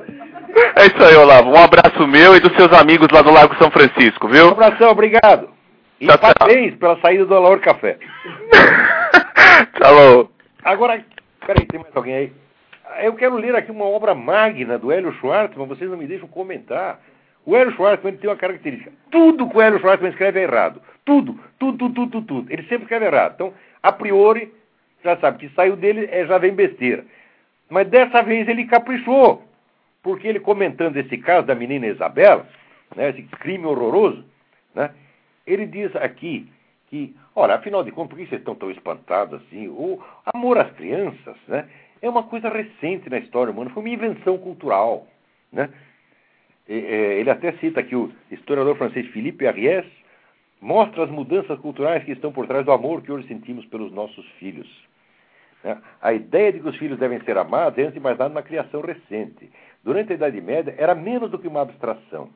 É isso aí, Olavo. Um abraço meu e dos seus amigos lá do Lago São Francisco, viu? Um abração, obrigado. E Tchau, tchau. parabéns pela saída do Alaor Café. Falou. Agora, peraí, tem mais alguém aí? Eu quero ler aqui uma obra magna do Hélio Schwartzman, vocês não me deixam comentar. O Hélio Schwartzman tem uma característica. Tudo que o Hélio Schwartzman escreve é errado. Tudo, tudo, tudo, tudo, tudo. Ele sempre escreve errado. Então, a priori, já sabe que saiu dele é, já vem besteira. Mas dessa vez ele caprichou. Porque ele comentando esse caso da menina Isabela, né, esse crime horroroso, né, ele diz aqui que, olha, afinal de contas, por que vocês estão tão espantados assim? O amor às crianças né, é uma coisa recente na história humana, foi uma invenção cultural. Né? É, ele até cita que o historiador francês Philippe Ariès mostra as mudanças culturais que estão por trás do amor que hoje sentimos pelos nossos filhos. Né? A ideia de que os filhos devem ser amados é, antes de mais nada, uma criação recente. Durante a Idade Média, era menos do que uma abstração.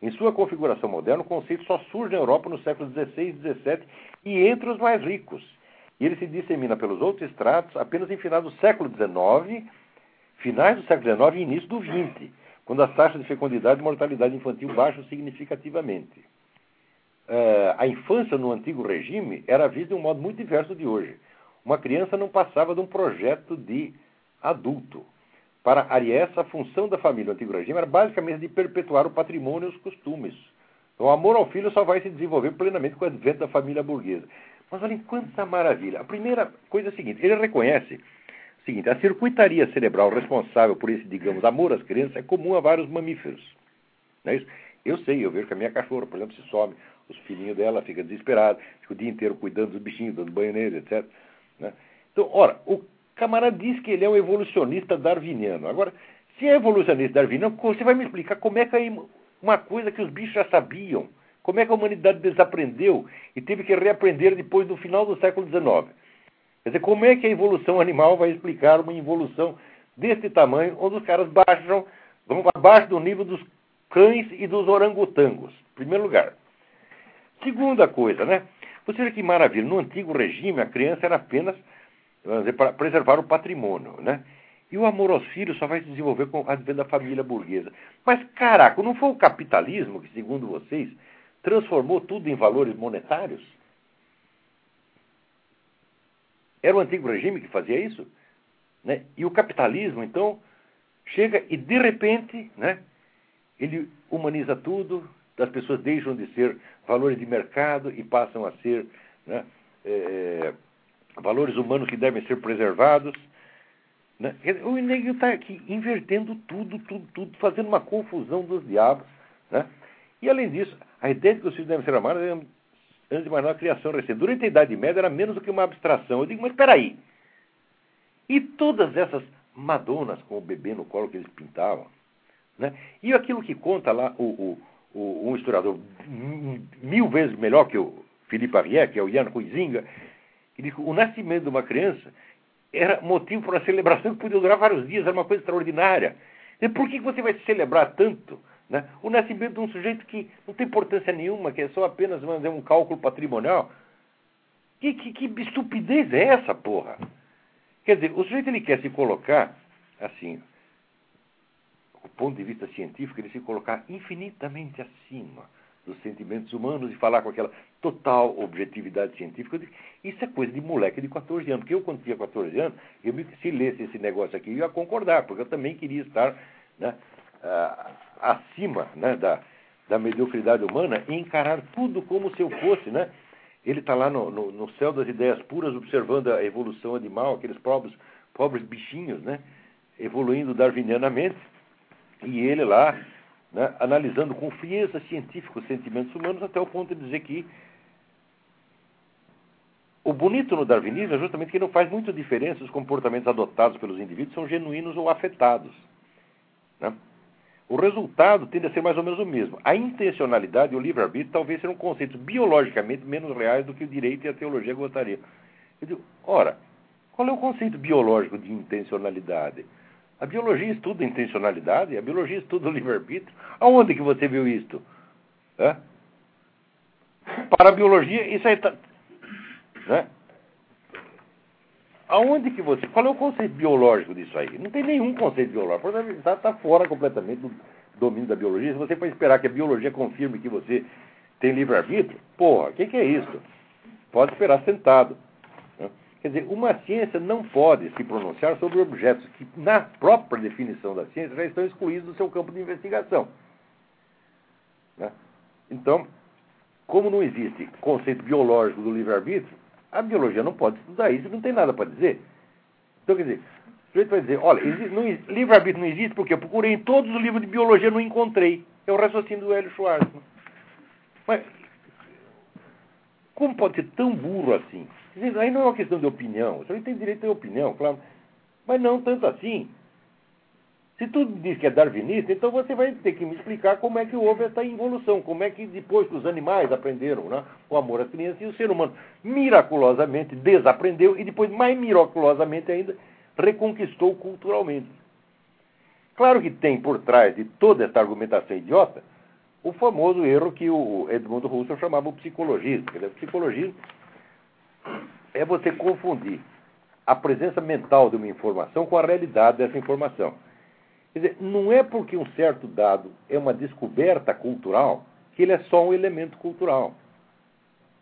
Em sua configuração moderna, o conceito só surge na Europa nos séculos XVI e XVII e entre os mais ricos. E ele se dissemina pelos outros estratos apenas em final do século XIX, finais do século XIX e início do XX, quando as taxas de fecundidade e mortalidade infantil baixam significativamente. Eh, a infância no antigo regime era vista de um modo muito diverso de hoje. Uma criança não passava de um projeto de adulto. Para Ariès, a função da família no antigo regime era basicamente de perpetuar o patrimônio e os costumes. Então, o amor ao filho só vai se desenvolver plenamente com o advento da família burguesa. Mas olhem quanta maravilha. A primeira coisa é a seguinte: ele reconhece o seguinte, a circuitaria cerebral responsável por esse, digamos, amor às crianças é comum a vários mamíferos. Não é isso? Eu sei, eu vejo que a minha cachorra, por exemplo, se some, os filhinhos dela ficam desesperados, fica o dia inteiro cuidando dos bichinhos, dando banho neles, etc. né? Então, ora, o camarada diz que ele é um evolucionista darwiniano. Agora, se é evolucionista darwiniano, você vai me explicar como é que é uma coisa que os bichos já sabiam, como é que a humanidade desaprendeu e teve que reaprender depois do final do século XIX. Quer dizer, como é que a evolução animal vai explicar uma evolução desse tamanho, onde os caras baixam, vão abaixo do nível dos cães e dos orangotangos, em primeiro lugar. Segunda coisa, né? Você vê que maravilha, no antigo regime a criança era apenas dizer, para preservar o patrimônio, né? E o amor aos filhos só vai se desenvolver com advento da família burguesa. Mas, caraca, não foi o capitalismo que, segundo vocês, transformou tudo em valores monetários? Era o antigo regime que fazia isso? Né? E o capitalismo, então, chega e, de repente, né, ele humaniza tudo, as pessoas deixam de ser valores de mercado e passam a ser né, é, valores humanos que devem ser preservados. Né? O Nego está aqui invertendo tudo, tudo, tudo, fazendo uma confusão dos diabos. Né? E, além disso, a ideia de que os filhos devem ser amados é, antes de mais nada, a criação recente. Durante a Idade Média era menos do que uma abstração. Eu digo, mas espera aí. E todas essas madonas com o bebê no colo que eles pintavam? Né? E aquilo que conta lá o, o, o um historiador mil vezes melhor que o Felipe Arrier, que é o Ian Huizinga, que diz que o nascimento de uma criança era motivo para uma celebração que podia durar vários dias, era uma coisa extraordinária. E por que você vai celebrar tanto né, o nascimento de um sujeito que não tem importância nenhuma, que é só apenas dizer, um cálculo patrimonial? Que, que, que estupidez é essa, porra? Quer dizer, o sujeito ele quer se colocar assim, do ponto de vista científico, ele se colocar infinitamente acima dos sentimentos humanos e falar com aquela total objetividade científica. Isso é coisa de moleque de 14 anos. Porque eu, quando tinha 14 anos, eu, se lesse esse negócio aqui, eu ia concordar, porque eu também queria estar né, acima né, da, da mediocridade humana e encarar tudo como se eu fosse. Né? Ele está lá no, no, no, céu das ideias puras, observando a evolução animal, aqueles pobres, pobres bichinhos, né, evoluindo darwinianamente, e ele lá né, analisando com frieza científica os sentimentos humanos, até o ponto de dizer que o bonito no darwinismo é justamente que não faz muita diferença os comportamentos adotados pelos indivíduos são genuínos ou afetados. Né? O resultado tende a ser mais ou menos o mesmo. A intencionalidade e o livre-arbítrio talvez sejam conceitos biologicamente menos reais do que o direito e a teologia gostariam. Eu digo, ora, qual é o conceito biológico de intencionalidade? A biologia estuda intencionalidade, a biologia estuda o livre-arbítrio. Aonde que você viu isto? É? Para a biologia, isso aí está. Né? aonde que você. Qual é o conceito biológico disso aí? Não tem nenhum conceito biológico. Está tá fora completamente do domínio da biologia. Se você for esperar que a biologia confirme que você tem livre-arbítrio, porra, o que, que é isso? Pode esperar sentado. Quer dizer, uma ciência não pode se pronunciar sobre objetos que, na própria definição da ciência, já estão excluídos do seu campo de investigação. Né? Então, como não existe conceito biológico do livre-arbítrio, a biologia não pode estudar isso, não tem nada para dizer. Então, quer dizer, o sujeito vai dizer, olha, livre-arbítrio não existe porque eu procurei em todos os livros de biologia não encontrei. É o raciocínio do Hélio Schwarzman. Mas, como pode ser tão burro assim? Dizer, aí não é uma questão de opinião. O sujeito tem direito a opinião, claro. Mas não tanto assim. Se tu diz que é darwinista, então você vai ter que me explicar como é que houve essa evolução, como é que depois que os animais aprenderam né, o amor às crianças e o ser humano miraculosamente desaprendeu e depois, mais miraculosamente ainda, reconquistou culturalmente. Claro que tem por trás de toda essa argumentação idiota o famoso erro que o Edmundo Husserl chamava o psicologismo. O psicologismo é você confundir a presença mental de uma informação com a realidade dessa informação. Quer dizer, não é porque um certo dado é uma descoberta cultural que ele é só um elemento cultural.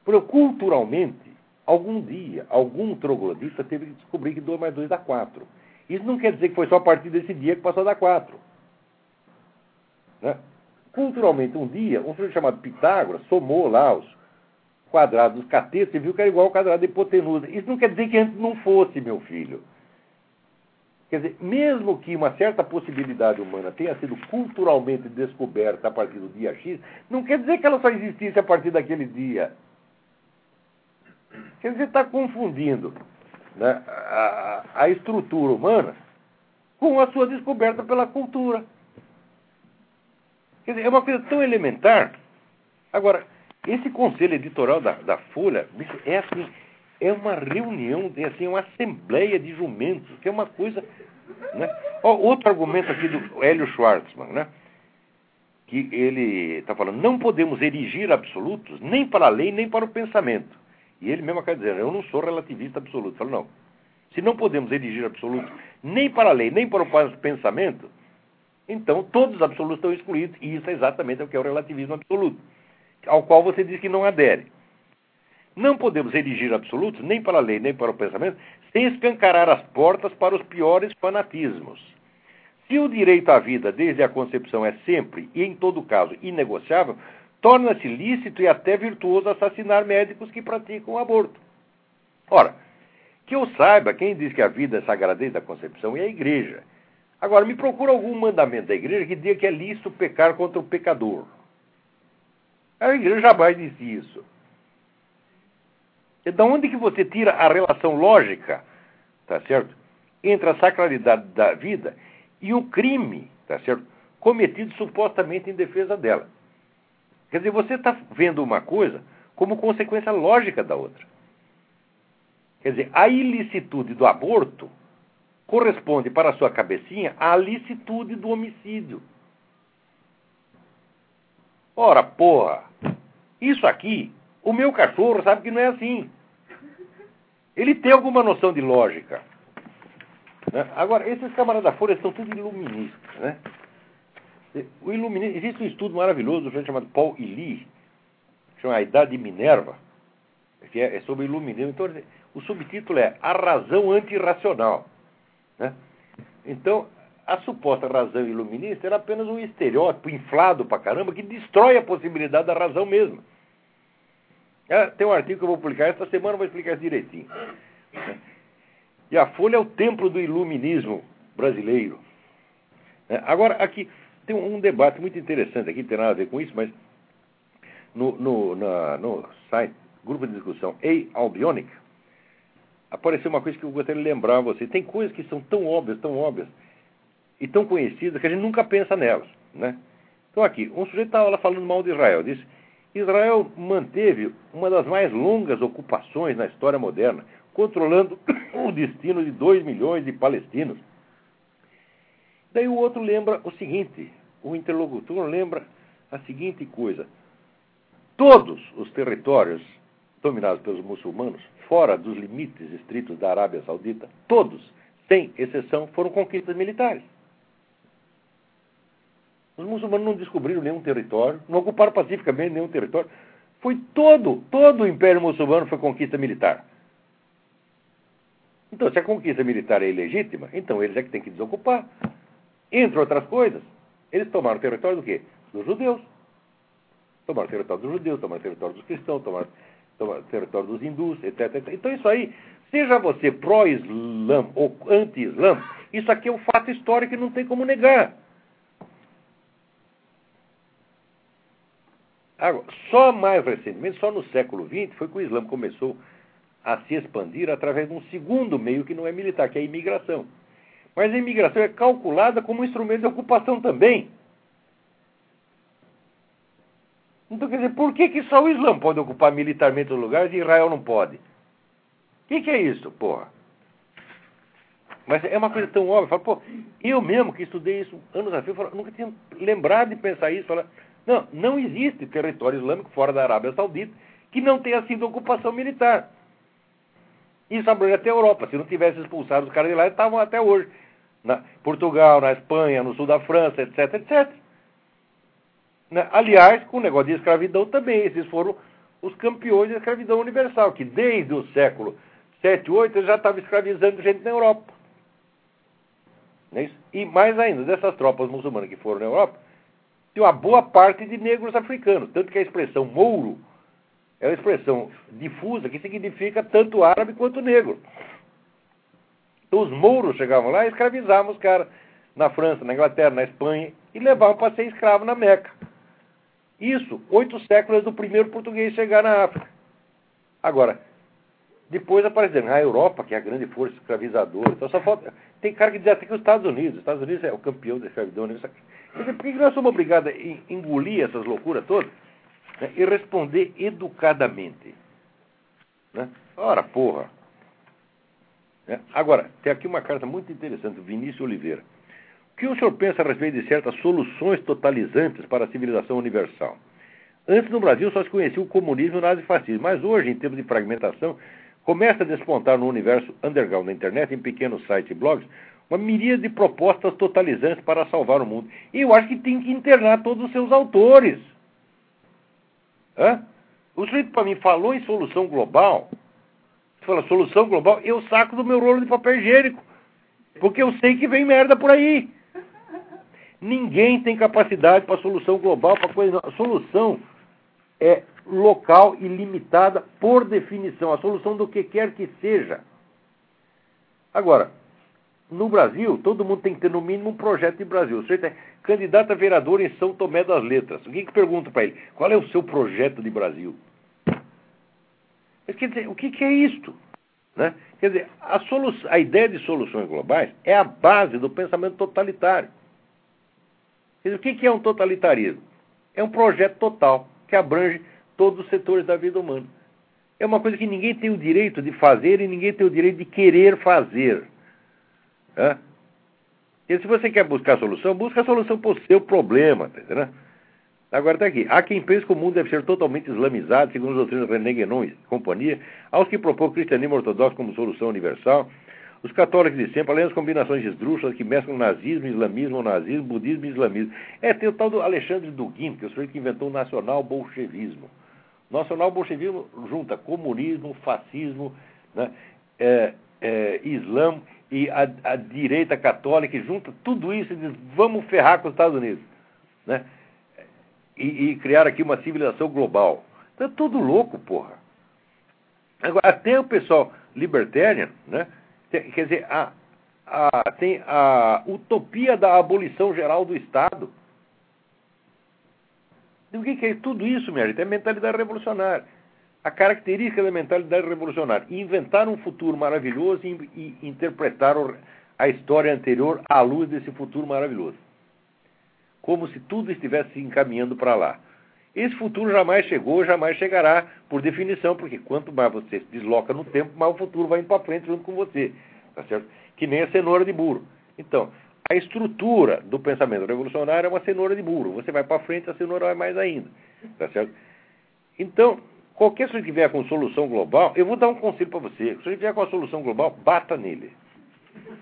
Porque culturalmente, algum dia, algum troglodita teve que descobrir que 2 mais 2 dá 4. Isso não quer dizer que foi só a partir desse dia que passou a dar 4. Né? Culturalmente, um dia, um sujeito chamado Pitágoras somou lá os quadrados dos catetos e viu que era igual ao quadrado de hipotenusa. Isso não quer dizer que antes não fosse, meu filho. Quer dizer, mesmo que uma certa possibilidade humana tenha sido culturalmente descoberta a partir do dia X, não quer dizer que ela só existisse a partir daquele dia. Quer dizer, está confundindo né, a, a estrutura humana com a sua descoberta pela cultura. Quer dizer, é uma coisa tão elementar. Agora, esse conselho editorial da, da Folha é assim é uma reunião, é assim, uma assembleia de jumentos, que é uma coisa. Né? Ó, outro argumento aqui do Hélio Schwartzman, né? que ele está falando, não podemos erigir absolutos nem para a lei nem para o pensamento. E ele mesmo acaba dizendo, eu não sou relativista absoluto. Falo, não. Se não podemos erigir absolutos nem para a lei nem para o pensamento, então todos os absolutos estão excluídos. E isso é exatamente o que é o relativismo absoluto, ao qual você diz que não adere. Não podemos erigir absolutos, nem para a lei, nem para o pensamento, sem escancarar as portas para os piores fanatismos. Se o direito à vida desde a concepção é sempre e em todo caso inegociável, torna-se lícito e até virtuoso assassinar médicos que praticam o aborto. Ora, que eu saiba, quem diz que a vida é sagrada desde a concepção é a igreja. Agora, me procura algum mandamento da igreja que diga que é lícito pecar contra o pecador. A igreja jamais disse isso. Da onde que você tira a relação lógica, tá certo? Entre a sacralidade da vida e o crime, tá certo? Cometido supostamente em defesa dela. Quer dizer, você está vendo uma coisa como consequência lógica da outra. Quer dizer, a ilicitude do aborto corresponde para a sua cabecinha à licitude do homicídio. Ora, porra, isso aqui, o meu cachorro sabe que não é assim. Ele tem alguma noção de lógica. Né? Agora, esses camaradas da Folha são tudo iluministas. Né? O iluminismo, existe um estudo maravilhoso do chamado Paul Elie, que chama A Idade de Minerva, que é, é sobre iluminismo. Então, o subtítulo é A Razão Antirracional. Né? Então, a suposta razão iluminista era apenas um estereótipo inflado pra caramba que destrói a possibilidade da razão mesmo. É, tem um artigo que eu vou publicar esta semana, vou explicar direitinho. E a Folha é o templo do iluminismo brasileiro. É, agora, aqui tem um debate muito interessante aqui, não tem nada a ver com isso, mas no, no, na, no site, grupo de discussão A Albionic, apareceu uma coisa que eu gostaria de lembrar a você. Tem coisas que são tão óbvias, tão óbvias, e tão conhecidas que a gente nunca pensa nelas. Né? Então aqui, um sujeito estava lá falando mal de Israel, disse Israel manteve uma das mais longas ocupações na história moderna, controlando o destino de 2 milhões de palestinos. Daí o outro lembra o seguinte: o interlocutor lembra a seguinte coisa. Todos os territórios, dominados pelos muçulmanos, fora dos limites estritos da Arábia Saudita, todos, sem exceção, foram conquistas militares. Os muçulmanos não descobriram nenhum território, não ocuparam pacificamente nenhum território. Foi todo, todo o Império Muçulmano foi conquista militar. Então, se a conquista militar é ilegítima, então eles é que têm que desocupar. Entre outras coisas, eles tomaram território do quê? Dos judeus. Tomaram território dos judeus, tomaram território dos cristãos, tomaram, tomaram território dos hindus, etc, etc. Então, isso aí, seja você pró-islã ou anti-islã, isso aqui é um fato histórico e não tem como negar. Agora, só mais recentemente, só no século XX, foi que o Islã começou a se expandir através de um segundo meio que não é militar, que é a imigração. Mas a imigração é calculada como um instrumento de ocupação também. Então, quer dizer, por que, que só o Islã pode ocupar militarmente os lugares e Israel não pode? O que, que é isso, porra? Mas é uma coisa tão óbvia. Falo, pô, eu mesmo que estudei isso anos a fio, nunca tinha lembrado de pensar isso. Falo, não, não existe território islâmico fora da Arábia Saudita que não tenha sido ocupação militar. Isso abrange até a Europa. Se não tivesse expulsado os caras de lá, eles estavam até hoje. Na Portugal, na Espanha, no sul da França, etc, etc. Aliás, com o negócio de escravidão também. Esses foram os campeões da escravidão universal, que desde o século 7, 8, eles já estavam escravizando gente na Europa. É e mais ainda, dessas tropas muçulmanas que foram na Europa, tem uma boa parte de negros africanos. Tanto que a expressão mouro é uma expressão difusa que significa tanto árabe quanto negro. Então, os mouros chegavam lá e escravizavam os caras na França, na Inglaterra, na Espanha e levavam para ser escravo na Meca. Isso, oito séculos do primeiro português chegar na África. Agora, depois apareceu a Europa, que é a grande força escravizadora. Então só falta. Tem cara que diz até que os Estados Unidos. Os Estados Unidos é o campeão da escravidão. Né? Por que nós somos obrigados a engolir essas loucuras todas né? e responder educadamente? Né? Ora, porra. Né? Agora, tem aqui uma carta muito interessante, Vinícius Oliveira. O que o senhor pensa a respeito de certas soluções totalizantes para a civilização universal? Antes no Brasil só se conhecia o comunismo e o nazifascismo, mas hoje, em termos de fragmentação, começa a despontar no universo underground da internet, em pequenos sites e blogs, uma miríade de propostas totalizantes para salvar o mundo. E eu acho que tem que internar todos os seus autores. Hã? O sujeito para mim falou em solução global. Você fala solução global, eu saco do meu rolo de papel higiênico. Porque eu sei que vem merda por aí. Ninguém tem capacidade para solução global, para coisa. A solução é local e limitada por definição. A solução do que quer que seja. Agora, no Brasil, todo mundo tem que ter no mínimo um projeto de Brasil. Você é candidato a vereador em São Tomé das Letras. O que, pergunta para ele? Qual é o seu projeto de Brasil? Quer dizer, o que, que é isto? Né? Quer dizer, a, a ideia de soluções globais é a base do pensamento totalitário. Quer dizer, o que, que é um totalitarismo? É um projeto total que abrange todos os setores da vida humana. É uma coisa que ninguém tem o direito de fazer e ninguém tem o direito de querer fazer. Né? E se você quer buscar solução, busca a solução para o seu problema, tá entendendo? Agora está aqui. Há quem pense que o mundo deve ser totalmente islamizado, segundo os doutrinas René Guénon e companhia, aos que propõem o cristianismo ortodoxo como solução universal, os católicos de sempre, além das combinações esdrúxulas que mesclam nazismo, islamismo, nazismo, budismo e islamismo. É, tem o tal do Alexandre Dugin, que é o sujeito que inventou o nacional-bolchevismo. Nacional-bolchevismo junta comunismo, fascismo, né, é, é, e a, a, direita católica, e junta tudo isso e diz, vamos ferrar com os Estados Unidos. Né? E, e criar aqui uma civilização global. É tudo louco, porra. Agora, até o pessoal libertarian, né? Quer dizer, a, a, tem a utopia da abolição geral do Estado. O que, que é tudo isso, minha gente? É mentalidade revolucionária. A característica da mentalidade revolucionária: inventar um futuro maravilhoso e, interpretar a história anterior à luz desse futuro maravilhoso. Como se tudo estivesse se encaminhando para lá. Esse futuro jamais chegou, jamais chegará, por definição, porque quanto mais você se desloca no tempo, mais o futuro vai indo para frente junto com você. Tá certo? Que nem a cenoura de burro. Então, a estrutura do pensamento revolucionário é uma cenoura de burro. Você vai para frente, a cenoura vai mais ainda. Tá certo? Então, Qualquer sujeito que vier com solução global, eu vou dar um conselho para você. Se o sujeito vier com a solução global, bata nele.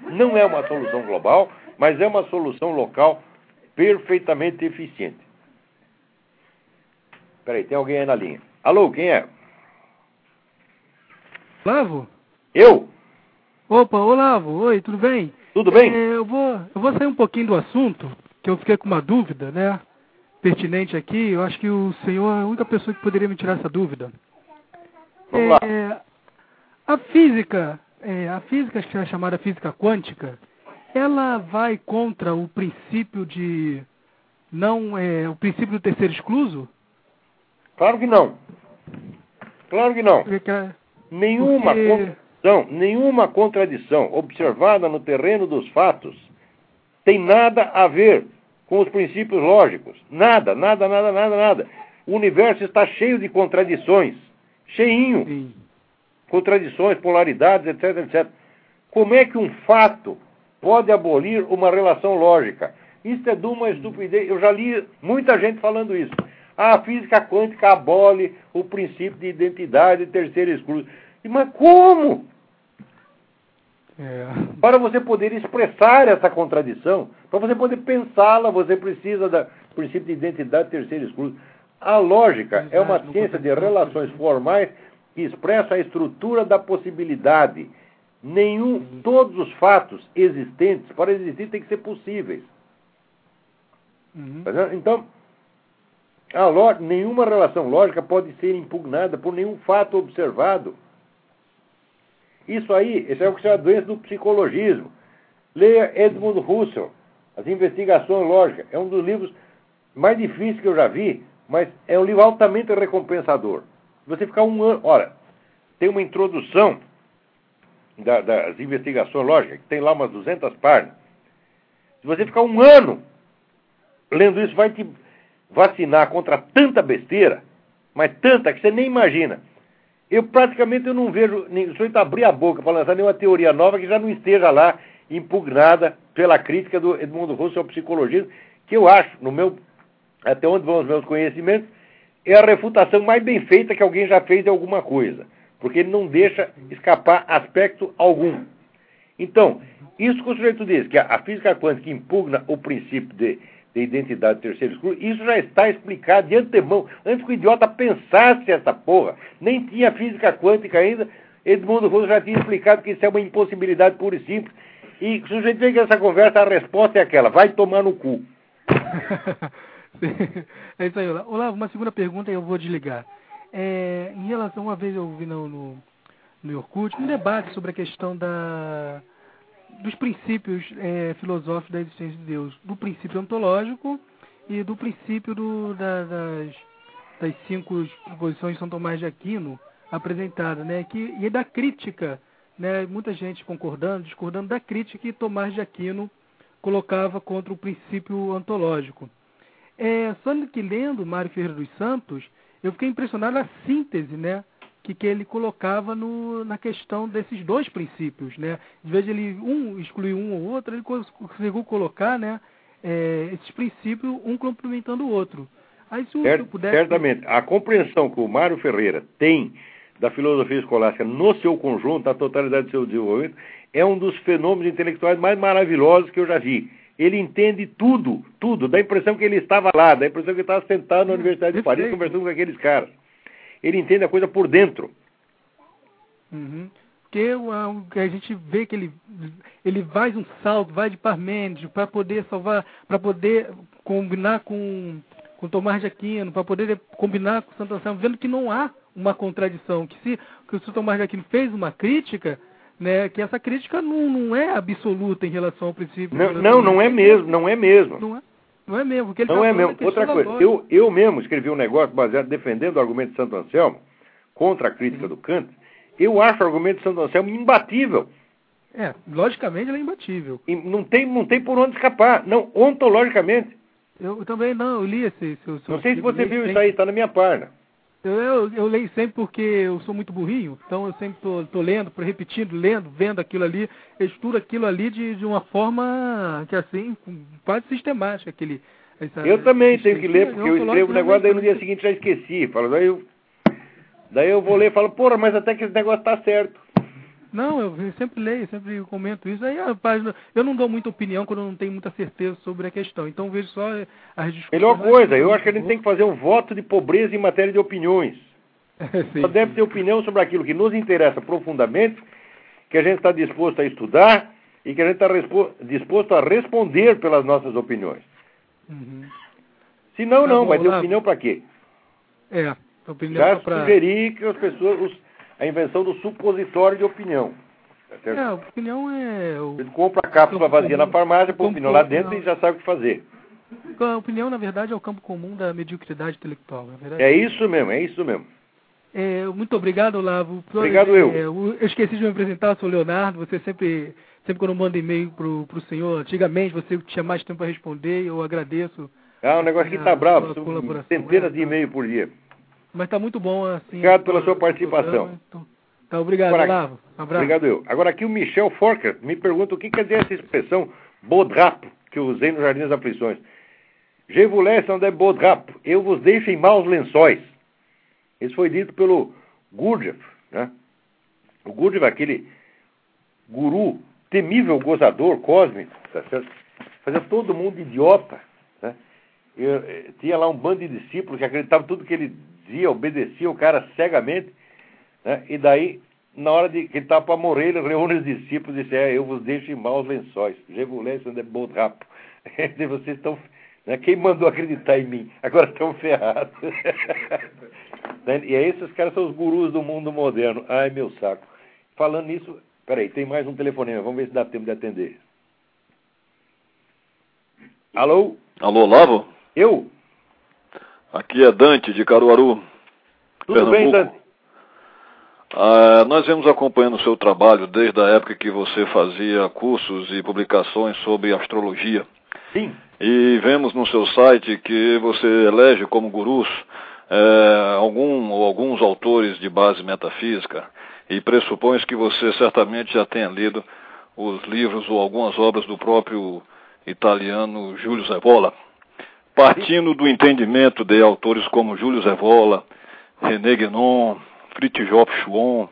Não é uma solução global, mas é uma solução local perfeitamente eficiente. Peraí, tem alguém aí na linha. Alô, quem é? Olavo? Eu? Opa, Olavo, oi, tudo bem? Tudo bem? É, eu, vou, eu vou sair um pouquinho do assunto, que eu fiquei com uma dúvida, né? Pertinente aqui. Eu acho que o senhor é a única pessoa que poderia me tirar essa dúvida. Vamos lá. É, a física, é, a física que é chamada física quântica, ela vai contra o princípio de não é o princípio do terceiro excluso? Claro que não. Claro que não. Porque, Nenhuma Porque- contradição, nenhuma contradição observada no terreno dos fatos tem nada a ver com os princípios lógicos. Nada, nada, nada, nada, nada. O universo está cheio de contradições. Cheinho. sim, Contradições, polaridades, etc, etc. Como é que um fato pode abolir uma relação lógica? Isso é de uma estupidez. Eu já li muita gente falando isso. Ah, a física quântica abole o princípio de identidade terceira exclusiva. E, Mas como? É, Para você poder expressar essa contradição, para você poder pensá-la, você precisa do princípio de identidade terceira exclusiva. A lógica é uma Exato, ciência de relações formais que expressa a estrutura da possibilidade. Nenhum, todos os fatos existentes, para existir, têm que ser possíveis. uhum, Tá? Então, a nenhuma relação lógica pode ser impugnada por nenhum fato observado. Isso aí, isso é o que se chama doença do psicologismo. Leia Edmund Husserl, As Investigações Lógicas. É um dos livros mais difíceis que eu já vi, mas é um livro altamente recompensador. Você ficar um ano. Olha, tem uma introdução da- das investigações lógicas, que tem lá umas 200 páginas. Se você ficar um ano lendo isso, vai te vacinar contra tanta besteira, mas tanta que você nem imagina. Eu praticamente eu não vejo nem- o sujeito abrir a boca para lançar nenhuma teoria nova que já não esteja lá impugnada pela crítica do Edmundo Russo ao psicologismo, que eu acho, no meu, até onde vão os meus conhecimentos, é a refutação mais bem feita que alguém já fez de alguma coisa, porque ele não deixa escapar aspecto algum. Então, isso que o sujeito diz, que a, a física quântica impugna o princípio de, de identidade terceira exclusiva, isso já está explicado de antemão. Antes que o idiota pensasse essa porra, nem tinha física quântica ainda, Edmundo Rousseau já tinha explicado que isso é uma impossibilidade pura e simples. E o sujeito vem com essa conversa, a resposta é aquela, vai tomar no cu. é isso aí, Olavo. Olavo, uma segunda pergunta e eu vou desligar. É, em relação, uma vez eu vi no, no, no um debate sobre a questão da, dos princípios é, filosóficos da existência de Deus, do princípio ontológico e do princípio do, da- das, das cinco proposições de São Tomás de Aquino apresentadas, né? Que, e da crítica, né? Muita gente concordando, discordando da crítica que Tomás de Aquino colocava contra o princípio ontológico. É, só que lendo Mário Ferreira dos Santos, eu fiquei impressionado na síntese, né? Que, que ele colocava no, na questão desses dois princípios, né? De vez de ele um excluir um ou outro, ele cons- conseguiu colocar, né? é, esses princípios um complementando o outro. Aí se o Cer- senhor pudesse Certamente. A compreensão que o Mário Ferreira tem da filosofia escolástica no seu conjunto, na totalidade do seu desenvolvimento, é um dos fenômenos intelectuais mais maravilhosos que eu já vi. Ele entende tudo, tudo. Dá a impressão que ele estava lá, dá a impressão que ele estava sentado na Universidade de Paris conversando com aqueles caras. Ele entende a coisa por dentro. Uhum. Porque o, a- o que a gente vê que ele, ele faz um salto, vai de Parmênides para poder salvar, para poder combinar com, com Tomás de Aquino, para poder combinar com Santo Anselmo, vendo que não há uma contradição, que se que o Sr. Tomás de Aquino fez uma crítica, né, que essa crítica não, não é absoluta em relação ao princípio. Não, não, não é mesmo, não é mesmo. Não é, não é mesmo. Porque ele Não tá é mesmo. Outra coisa, eu, eu mesmo escrevi um negócio baseado defendendo o argumento de Santo Anselmo contra a crítica do Kant. Eu acho o argumento de Santo Anselmo imbatível. É, logicamente ele é imbatível. E não tem, não tem por onde escapar. Não, ontologicamente. Eu, eu também não, eu li esse. seu- seu Não sei se você viu sempre. isso aí, está na minha página. Eu, eu, eu leio sempre porque eu sou muito burrinho, então eu sempre tô, tô lendo, repetindo, lendo, vendo aquilo ali, eu estudo aquilo ali de, de uma forma que assim, quase sistemática. Aquele, essa- Eu também tenho que ler, porque eu escrevo o negócio, daí no dia seguinte já esqueci. Falo, daí eu Daí eu vou ler e falo, porra, mas até que esse negócio tá certo. Não, eu sempre leio, sempre comento isso. Aí a página, eu não dou muita opinião quando eu não tenho muita certeza sobre a questão. Então vejo só as discussões. Melhor coisa, eu acho que a gente tem que fazer um voto de pobreza em matéria de opiniões. sim, Só deve ter opinião sobre aquilo que nos interessa profundamente, que a gente está disposto a estudar e que a gente está disposto a responder pelas nossas opiniões. Uhum. Se não, Tá não, bom, vai ter opinião para quê? É, opinião Já só pra... sugeri que as pessoas, os- a invenção do supositório de opinião. Tá certo? É, a opinião é... O... Você compra a cápsula vazia na farmácia, põe opinião lá dentro não. e já sabe o que fazer. A opinião, na verdade, é o campo comum da mediocridade intelectual. Na verdade. É isso mesmo, é isso mesmo. É, muito obrigado, Olavo. Por- Obrigado, eu. é, eu esqueci de me apresentar, sou o Leonardo. Você sempre, sempre quando manda e-mail pro, pro senhor, antigamente você tinha mais tempo para responder, eu agradeço. Ah, o negócio aqui Ah, tá bravo, centenas é, de e-mails por dia. Mas tá muito bom assim. Obrigado pela sua participação. então- Tá, obrigado, Agora- Olavo. Um abraço. Obrigado eu. Agora aqui o Michel Forker me pergunta o que quer dizer essa expressão bodrapo que eu usei no Jardim das Aflições. Je vous laisse en bodrapo. Eu vos deixo em maus lençóis. Isso foi dito pelo Gurdjieff, né? O Gurdjieff, aquele guru, temível gozador cósmico, tá certo? Fazia todo mundo idiota, né? Eu, eh, tinha lá um bando de discípulos que acreditavam tudo que ele dizia, obedecia o cara cegamente, né? E daí, na hora de que ele estava para morrer, ele reúne os discípulos e disse, é, eu vos deixo em maus lençóis. Je vous laisse en de bodrapo. E Vocês estão... Né? Quem mandou acreditar em mim? Agora estão ferrados. Né? e aí esses caras são os gurus do mundo moderno. Ai, meu saco. Falando nisso, peraí, tem mais um telefonema. Vamos ver se dá tempo de atender. Alô? Alô, Olavo? Eu? Aqui é Dante, de Caruaru. Tudo bem, Pernambuco. Dante? Ah, nós vemos acompanhando o seu trabalho desde a época que você fazia cursos e publicações sobre astrologia. Sim. E vemos no seu site que você elege como gurus eh, algum ou alguns autores de base metafísica e pressupõe que você certamente já tenha lido os livros ou algumas obras do próprio italiano Júlio Zevola. Partindo do entendimento de autores como Júlio Zevola, René Guénon, Fritjof Schwann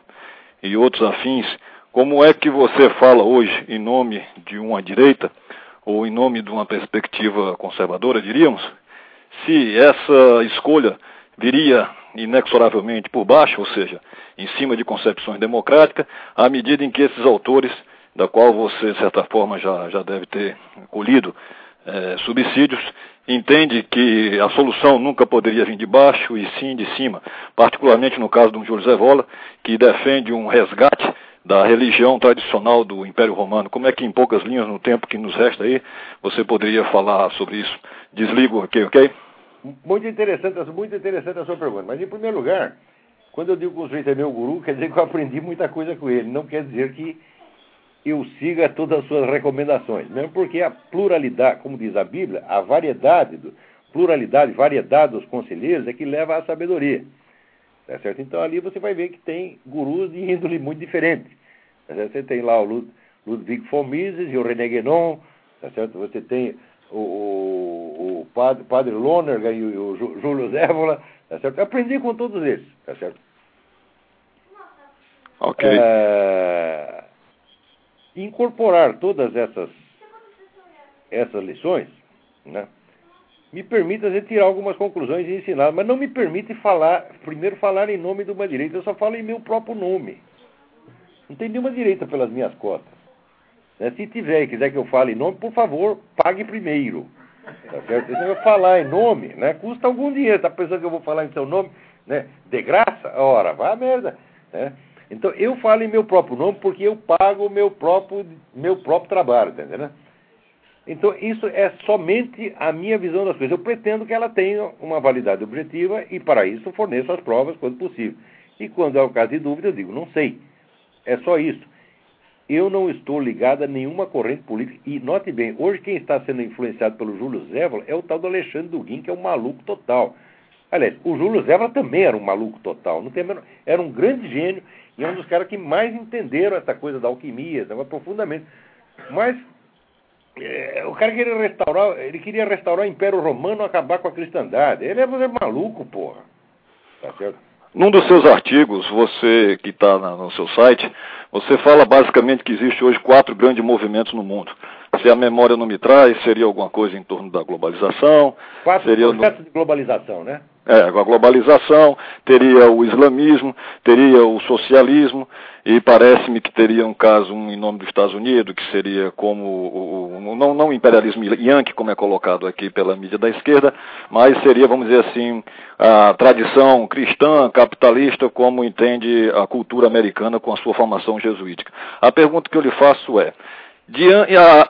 e outros afins, como é que você fala hoje em nome de uma direita ou em nome de uma perspectiva conservadora, diríamos, se essa escolha viria inexoravelmente por baixo, ou seja, em cima de concepções democráticas, à medida em que esses autores, da qual você, de certa forma, já, já deve ter colhido eh, subsídios, entende que a solução nunca poderia vir de baixo e sim de cima, particularmente no caso do Júlio Zevola, que defende um resgate da religião tradicional do Império Romano. Como é que, em poucas linhas, no tempo que nos resta aí, você poderia falar sobre isso? Desligo aqui, ok? Muito interessante, muito interessante a sua pergunta. Mas, em primeiro lugar, quando eu digo que o sujeito é meu guru, quer dizer que eu aprendi muita coisa com ele. Não quer dizer que eu siga todas as suas recomendações. Mesmo porque a pluralidade, como diz a Bíblia, a variedade, do, pluralidade, variedade dos conselheiros é que leva à sabedoria. Tá certo? Então ali você vai ver que tem gurus de índole muito diferente. Tá? Você tem lá o Lud Ludwig von Mises e o René Guénon, tá certo? Você tem o, o, o padre, padre Lonergan e o, o Jú- Júlio Zévola, tá certo? Aprendi com todos eles, tá certo? Ok. É, incorporar todas essas essas lições, né, me permite a gente tirar algumas conclusões e ensinar, mas não me permite falar, primeiro falar em nome de uma direita, eu só falo em meu próprio nome. Não tem nenhuma direita pelas minhas cotas. Né, Se tiver e quiser que eu fale em nome, por favor, pague primeiro. Tá certo? Se eu falar em nome, né, custa algum dinheiro. Tá pensando que eu vou falar em seu nome, né, de graça? Ora, vá a merda. Né? Então eu falo em meu próprio nome porque eu pago o meu próprio, meu próprio trabalho, tá entendendo? Então isso é somente a minha visão das coisas. Eu pretendo que ela tenha uma validade objetiva e para isso forneço as provas quando possível. E quando é o caso de dúvida, eu digo, não sei. É só isso. Eu não estou ligado a nenhuma corrente política. E note bem, hoje quem está sendo influenciado pelo Júlio Zévola é o tal do Alexandre Duguin, que é um maluco total. Aliás, o Júlio Zévola também era um maluco total. Não tem menor- Era um grande gênio e é um dos caras que mais entenderam essa coisa da alquimia, esse profundamente. Mas é, o cara queria restaurar, ele queria restaurar o Império Romano, acabar com a cristandade. Ele é, é maluco, porra. Tá certo? Num dos seus artigos, você que está no seu site, você fala basicamente que existe hoje quatro grandes movimentos no mundo. Se a memória não me traz, seria alguma coisa em torno da globalização. Quatro seria processos no... de globalização, né? É, a globalização, teria o islamismo, teria o socialismo, e parece-me que teria um caso um em nome dos Estados Unidos, que seria como o, o não, não o imperialismo yankee, como é colocado aqui pela mídia da esquerda, mas seria, vamos dizer assim, a tradição cristã, capitalista, como entende a cultura americana com a sua formação jesuítica. A pergunta que eu lhe faço é,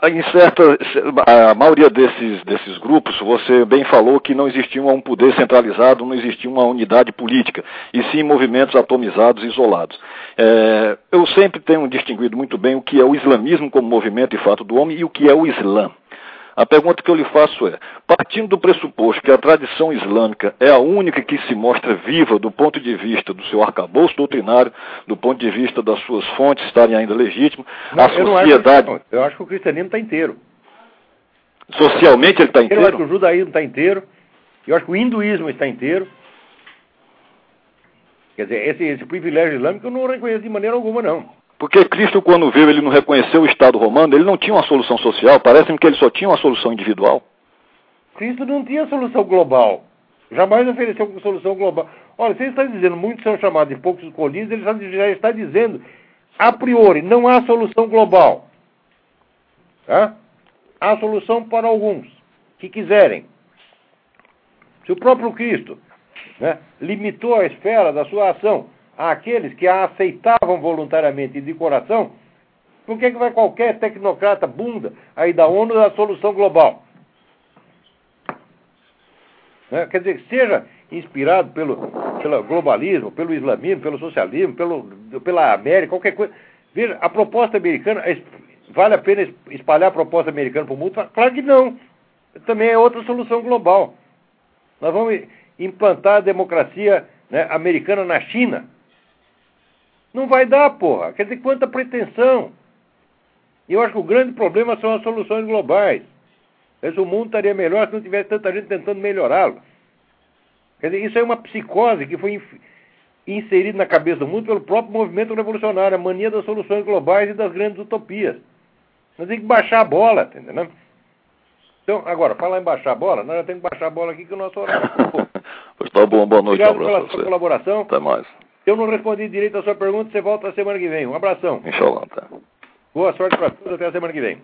em certa, a maioria desses, desses grupos, você bem falou que não existia um poder centralizado, não existia uma unidade política, e sim movimentos atomizados, isolados. É, eu sempre tenho distinguido muito bem o que é o islamismo como movimento e fato do homem e o que é o Islã. A pergunta que eu lhe faço é: partindo do pressuposto que a tradição islâmica é a única que se mostra viva do ponto de vista do seu arcabouço doutrinário, do ponto de vista das suas fontes estarem ainda legítimas, não, a sociedade. Eu, acho, eu acho que o cristianismo está inteiro. Socialmente ele está inteiro? Eu acho que o judaísmo está inteiro. Eu acho que o hinduísmo está inteiro. Quer dizer, esse, esse privilégio islâmico eu não reconheço de maneira alguma, não. Porque Cristo, quando veio, ele não reconheceu o Estado romano, ele não tinha uma solução social, parece-me que ele só tinha uma solução individual. Cristo não tinha solução global. Jamais ofereceu solução global. Olha, você está dizendo, muitos são chamados de poucos escolhidos, ele já, está dizendo, a priori, não há solução global. Há solução para alguns que quiserem. Se o próprio Cristo né, limitou a esfera da sua ação àqueles que a aceitavam voluntariamente e de coração, por que, que vai qualquer tecnocrata bunda aí da ONU da solução global? Né? Quer dizer, seja inspirado pelo, pelo globalismo, pelo islamismo, pelo socialismo, pelo, pela América, qualquer coisa. Veja, a proposta americana, vale a pena espalhar a proposta americana para o mundo? Claro que não. Também é outra solução global. Nós vamos implantar a democracia né, americana na China. Não vai dar, porra. Quer dizer, quanta pretensão. Eu acho que o grande problema são as soluções globais. Esse o mundo estaria melhor se não tivesse tanta gente tentando melhorá-lo. Quer dizer, isso é uma psicose que foi inserida na cabeça do mundo pelo próprio movimento revolucionário, a mania das soluções globais e das grandes utopias. Nós temos que baixar a bola, entendeu? Então, agora, falar em baixar a bola, nós já temos que baixar a bola aqui que o nosso horário. pois tá bom, boa noite. Obrigado pela sua colaboração. Até mais. Eu não respondi direito a sua pergunta, você volta semana que vem. Um abração. Inshallah, tá. Boa sorte para todos, até a semana que vem.